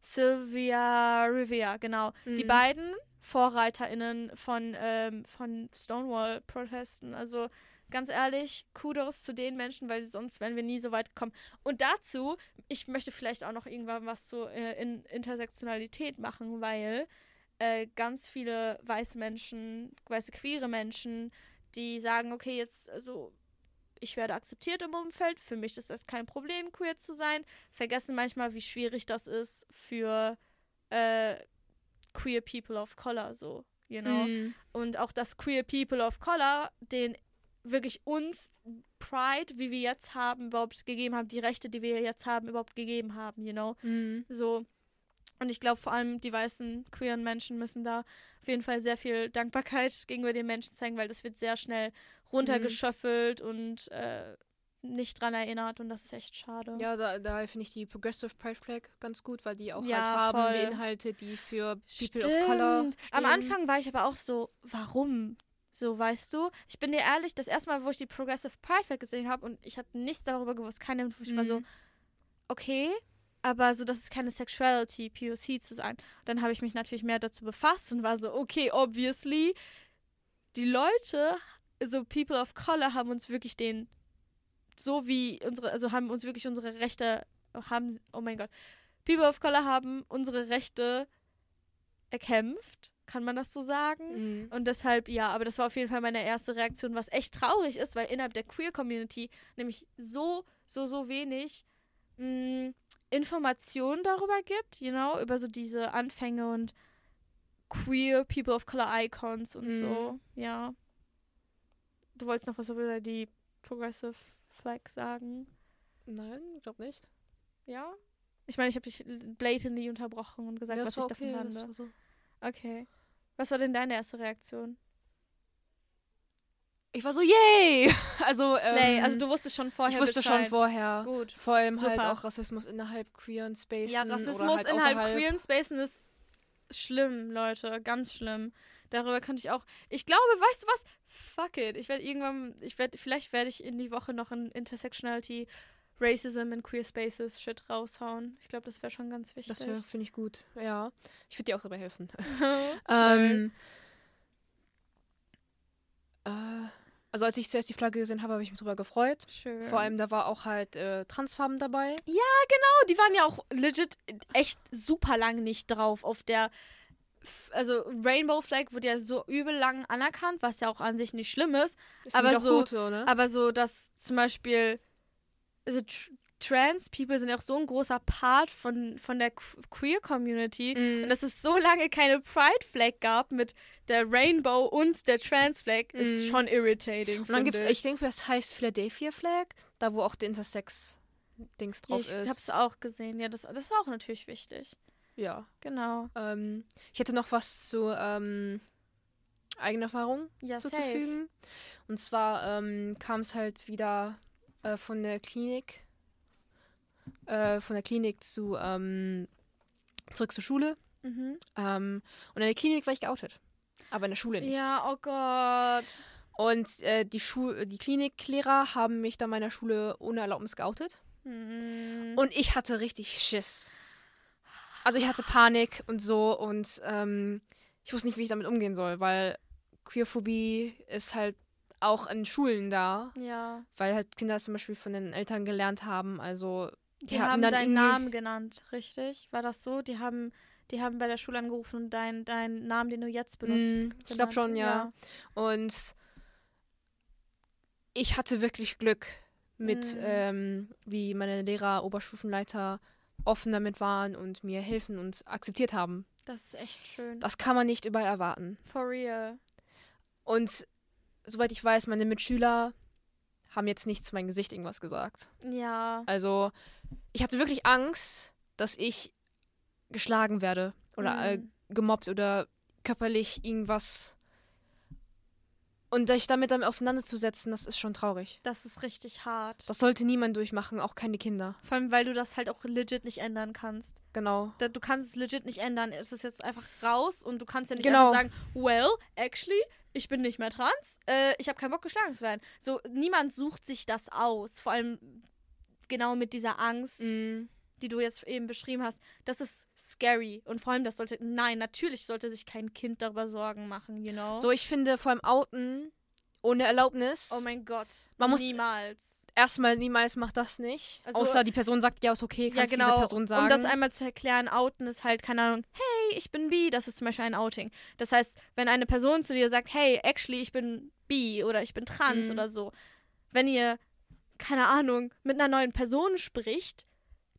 Sylvia Rivera, genau. Die Mhm. beiden VorreiterInnen von, ähm, von Stonewall-Protesten. Also ganz ehrlich, Kudos zu den Menschen, weil sonst wären wir nie so weit gekommen. Und dazu, ich möchte vielleicht auch noch irgendwann was zu äh, in Intersektionalität machen, weil äh, ganz viele weiße Menschen, weiße queere Menschen, die sagen, okay, jetzt also ich werde akzeptiert im Umfeld, für mich ist das kein Problem, queer zu sein, vergessen manchmal, wie schwierig das ist für äh, queer people of color, so, you know. Mhm. Und auch, dass queer people of color den wirklich uns Pride, wie wir jetzt haben, überhaupt gegeben haben, die Rechte, die wir jetzt haben, überhaupt gegeben haben, you know. Mhm. So. Und ich glaube, vor allem die weißen queeren Menschen müssen da auf jeden Fall sehr viel Dankbarkeit gegenüber den Menschen zeigen, weil das wird sehr schnell runtergeschöffelt und äh, nicht dran erinnert und das ist echt schade. Ja, da, da finde ich die Progressive Pride Flag ganz gut, weil die auch Ja, halt Farben voll. beinhaltet, die für People of Color Stimmt. stehen. Am Anfang war ich aber auch so, warum? So, weißt du? Ich bin dir ehrlich, das erste Mal, wo ich die Progressive Pride gesehen habe und ich habe nichts darüber gewusst, keine Info, ich war so, Mhm. okay, aber so, das ist keine Sexuality, POC zu sein. Dann habe ich mich natürlich mehr dazu befasst und war so, okay, obviously, die Leute, so People of Color, haben uns wirklich den, so wie unsere, also haben uns wirklich unsere Rechte, haben, oh mein Gott, People of Color haben unsere Rechte erkämpft, kann man das so sagen? Mhm. Und deshalb, ja, aber das war auf jeden Fall meine erste Reaktion, was echt traurig ist, weil innerhalb der Queer-Community nämlich so, so, so wenig mh, Informationen darüber gibt, you know, über so diese Anfänge und queer People of Color Icons und Mhm. so, ja. Du wolltest noch was über die Progressive Flag sagen? Nein, ich glaube nicht. Ja? Ich meine, ich habe dich blatantly unterbrochen und gesagt, Ja, was ich davon okay, das fand. war so. Okay. Was war denn deine erste Reaktion? Ich war so, yay! Also, Slay. ähm, also du wusstest schon vorher ich wusste Bescheid. schon vorher. Gut. Vor allem halt Super. auch Rassismus innerhalb queeren Spaces. Ja, oder Rassismus halt innerhalb außerhalb. queeren Spacen ist schlimm, Leute. Ganz schlimm. Darüber könnte ich auch. Ich glaube, weißt du was? Fuck it. Ich werde irgendwann. Ich werde. Vielleicht werde ich in die Woche noch ein Intersectionality, Racism in Queer Spaces Shit raushauen. Ich glaube, das wäre schon ganz wichtig. Das finde ich gut. Ja. Ich würde dir auch dabei helfen. Ähm, äh, also als ich zuerst die Flagge gesehen habe, habe ich mich drüber gefreut. Schön. Vor allem, da war auch halt äh, Transfarben dabei. Oh, die waren ja auch legit echt super lang nicht drauf auf der. Also Rainbow Flag wurde ja so übel lang anerkannt, was ja auch an sich nicht schlimm ist. Aber ich auch so- gut, ne? Aber so, dass zum Beispiel also tr Trans-People sind ja auch so ein großer Part von, von der Que- Queer-Community. Mhm. Und dass es so lange keine Pride-Flag gab mit der Rainbow und der Trans-Flag, ist Mhm. schon irritating. Und dann gibt es, finde ich denke, das heißt Philadelphia Flag, da wo auch der Intersex-Dings Ja, drauf ich ist. hab's auch gesehen. Ja, das, das ist auch natürlich wichtig. Ja. Genau. Ähm, ich hätte noch was zu ähm, Eigenerfahrung Ja, safe. zuzufügen. Und zwar ähm, kam es halt wieder äh, von der Klinik, äh, von der Klinik zu ähm, zurück zur Schule. Mhm. Ähm, und in der Klinik war ich geoutet. Aber in der Schule nicht. Ja, oh Gott. Und äh, die, Schul die Kliniklehrer haben mich dann meiner Schule ohne Erlaubnis geoutet. Mhm. Und ich hatte richtig Schiss. Also ich hatte Panik und so und ähm, ich wusste nicht, wie ich damit umgehen soll, weil Queerphobie ist halt auch in Schulen da, ja. weil halt Kinder zum Beispiel von den Eltern gelernt haben. Also Die, hatten haben dann deinen Namen genannt, richtig? War das so? Die haben, die haben bei der Schule angerufen und deinen deinen Namen, den du jetzt benutzt. Mm, ich glaub genannt. schon, ja. Und ich hatte wirklich Glück mit, Mhm. ähm, wie meine Lehrer, Oberstufenleiter offen damit waren und mir helfen und akzeptiert haben. Das ist echt schön. Das kann man nicht überall erwarten. For real. Und soweit ich weiß, meine Mitschüler haben jetzt nicht zu meinem Gesicht irgendwas gesagt. Ja. Also ich hatte wirklich Angst, dass ich geschlagen werde oder äh, Mm. gemobbt oder körperlich irgendwas. Und sich damit damit auseinanderzusetzen, das ist schon traurig. Das ist richtig hart. Das sollte niemand durchmachen, auch keine Kinder. Vor allem, weil du das halt auch legit nicht ändern kannst. Genau. Du kannst es legit nicht ändern. Es ist jetzt einfach raus und du kannst ja nicht Genau. einfach sagen, well, actually, ich bin nicht mehr trans. Äh, ich habe keinen Bock, geschlagen zu werden. So, niemand sucht sich das aus. Vor allem genau mit dieser Angst, Mm. die du jetzt eben beschrieben hast. Das ist scary. Und vor allem, das sollte, nein, natürlich sollte sich kein Kind darüber Sorgen machen, you know? So, ich finde vor allem Outen ohne Erlaubnis. oh mein Gott. Man muss- niemals. Erstmal niemals macht das nicht. Also- Außer die Person sagt, ja, ist okay, Ja, kannst genau. dieser Person sagen. Um das einmal zu erklären, outen ist halt, keine Ahnung, hey, ich bin bi, das ist zum Beispiel ein Outing. Das heißt, wenn eine Person zu dir sagt, hey, actually, ich bin bi oder ich bin trans Mhm. oder so, wenn ihr, keine Ahnung, mit einer neuen Person spricht,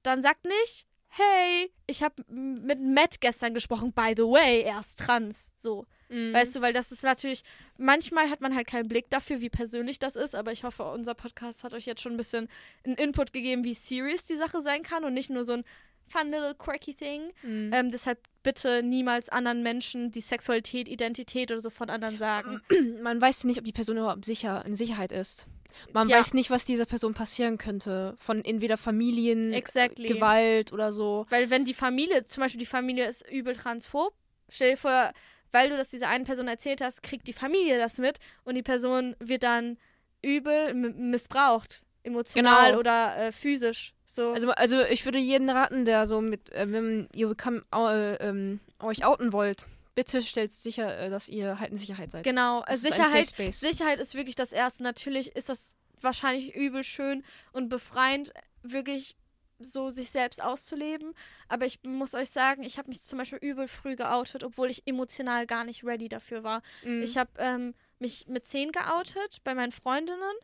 dann sagt nicht, hey, ich habe mit Matt gestern gesprochen, by the way, er ist trans, so. Mm. Weißt du, weil das ist natürlich, manchmal hat man halt keinen Blick dafür, wie persönlich das ist, aber ich hoffe, unser Podcast hat euch jetzt schon ein bisschen einen Input gegeben, wie serious die Sache sein kann und nicht nur so ein fun little quirky thing. Mm. Ähm, deshalb bitte niemals anderen Menschen die Sexualität, Identität oder so von anderen sagen. man weiß nicht, ob die Person überhaupt sicher, in Sicherheit ist. Man Ja. weiß nicht, was dieser Person passieren könnte. Von entweder Familien, Exactly. äh, Gewalt oder so. Weil wenn die Familie, zum Beispiel die Familie ist übel transphob, stell dir vor, weil du das dieser einen Person erzählt hast, kriegt die Familie das mit und die Person wird dann übel missbraucht. Emotional genau. oder äh, physisch. So. Also, also ich würde jeden raten, der so mit, äh, wenn ihr kann, äh, ähm, euch outen wollt, bitte stellt sicher, äh, dass ihr halt in Sicherheit seid. Genau, also Sicherheit, Sicherheit ist wirklich das Erste. Natürlich ist das wahrscheinlich übel schön und befreiend, wirklich so sich selbst auszuleben. Aber ich muss euch sagen, ich habe mich zum Beispiel übel früh geoutet, obwohl ich emotional gar nicht ready dafür war. Mhm. Ich habe ähm, mich mit zehn geoutet bei meinen Freundinnen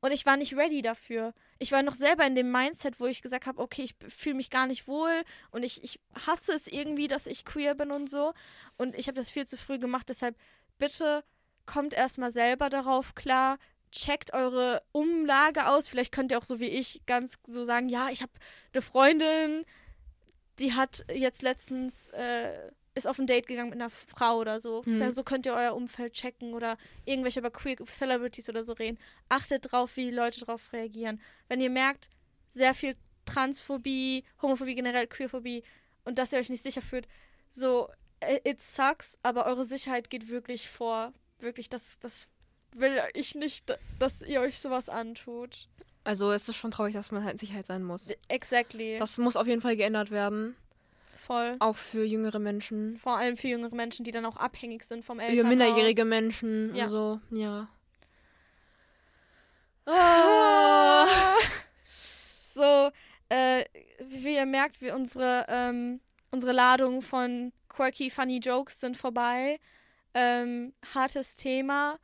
und ich war nicht ready dafür. Ich war noch selber in dem Mindset, wo ich gesagt habe, okay, ich fühle mich gar nicht wohl und ich, ich hasse es irgendwie, dass ich queer bin und so. Und ich habe das viel zu früh gemacht. Deshalb bitte kommt erstmal selber darauf klar. Checkt eure Umlage aus. Vielleicht könnt ihr auch so wie ich ganz so sagen, ja, ich habe eine Freundin, die hat jetzt letztens äh, ist auf ein Date gegangen mit einer Frau oder so. Mhm. Da, so könnt ihr euer Umfeld checken oder irgendwelche über Queer Celebrities oder so reden. Achtet drauf, wie die Leute darauf reagieren. Wenn ihr merkt, sehr viel Transphobie, Homophobie generell, Queerphobie und dass ihr euch nicht sicher fühlt, so, it sucks, aber eure Sicherheit geht wirklich vor. Wirklich, das, das will ich nicht, dass ihr euch sowas antut. Also es ist schon traurig, dass man halt in Sicherheit sein muss. Exactly. Das muss auf jeden Fall geändert werden. Voll. Auch für jüngere Menschen. Vor allem für jüngere Menschen, die dann auch abhängig sind vom Elternhaus. Für minderjährige Menschen ja. und so, ja. Ah. so, äh, wie ihr merkt, wir unsere, ähm, unsere Ladung von quirky, funny Jokes sind vorbei. Ähm, hartes Thema.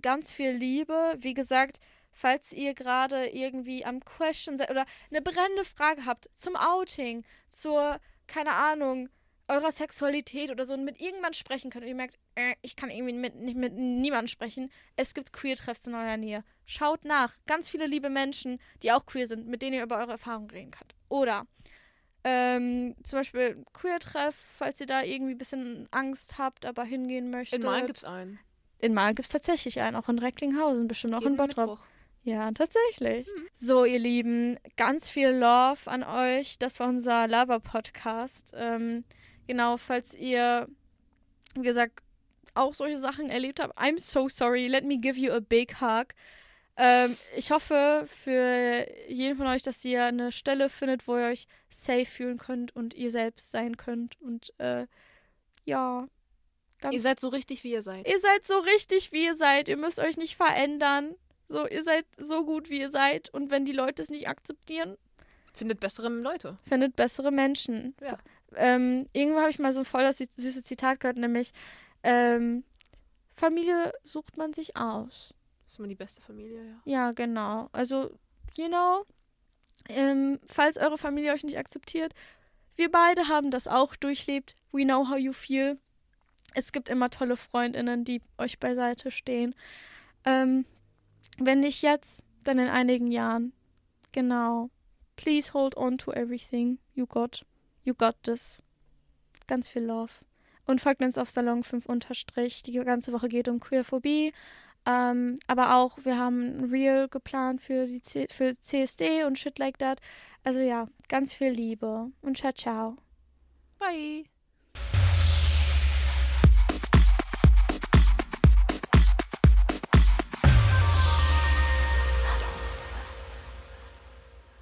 Ganz viel Liebe. Wie gesagt, falls ihr gerade irgendwie am Question seid oder eine brennende Frage habt zum Outing, zur, keine Ahnung, eurer Sexualität oder so und mit irgendwann sprechen könnt und ihr merkt, äh, ich kann irgendwie mit, nicht mit niemandem sprechen, es gibt Queer-Treffs in eurer Nähe. Schaut nach. Ganz viele liebe Menschen, die auch queer sind, mit denen ihr über eure Erfahrungen reden könnt. Oder ähm, zum Beispiel Queer-Treff, falls ihr da irgendwie ein bisschen Angst habt, aber hingehen möchtet. In Main gibt es einen. In Main gibt es tatsächlich einen, auch in Recklinghausen, bestimmt auch in Bottrop. Ja, tatsächlich. Mhm. So, ihr Lieben, ganz viel Love an euch. Das war unser Lava-Podcast. Ähm, genau, falls ihr, wie gesagt, auch solche Sachen erlebt habt, I'm so sorry. Let me give you a big hug. Ähm, ich hoffe für jeden von euch, dass ihr eine Stelle findet, wo ihr euch safe fühlen könnt und ihr selbst sein könnt. Und äh, ja. Ihr seid so richtig, wie ihr seid. Ihr seid so richtig, wie ihr seid. Ihr müsst euch nicht verändern. So, ihr seid so gut, wie ihr seid. Und wenn die Leute es nicht akzeptieren, findet bessere Leute. Findet bessere Menschen. Ja. Ähm, irgendwo habe ich mal so ein voll das süße Zitat gehört, nämlich ähm, Familie sucht man sich aus. Das ist immer die beste Familie, ja. Ja, genau. Also, you know, ähm, falls eure Familie euch nicht akzeptiert, wir beide haben das auch durchlebt. We know how you feel. Es gibt immer tolle Freundinnen, die euch beiseite stehen. Ähm, wenn nicht jetzt, dann in einigen Jahren. Genau. Please hold on to everything you got. You got this. Ganz viel Love. Und folgt uns auf Salon 5 unterstrich. Die ganze Woche geht um Queerphobie. Ähm, aber auch, wir haben ein Reel geplant für, die C für CSD und shit like that. Also ja, ganz viel Liebe. Und ciao, ciao. Bye.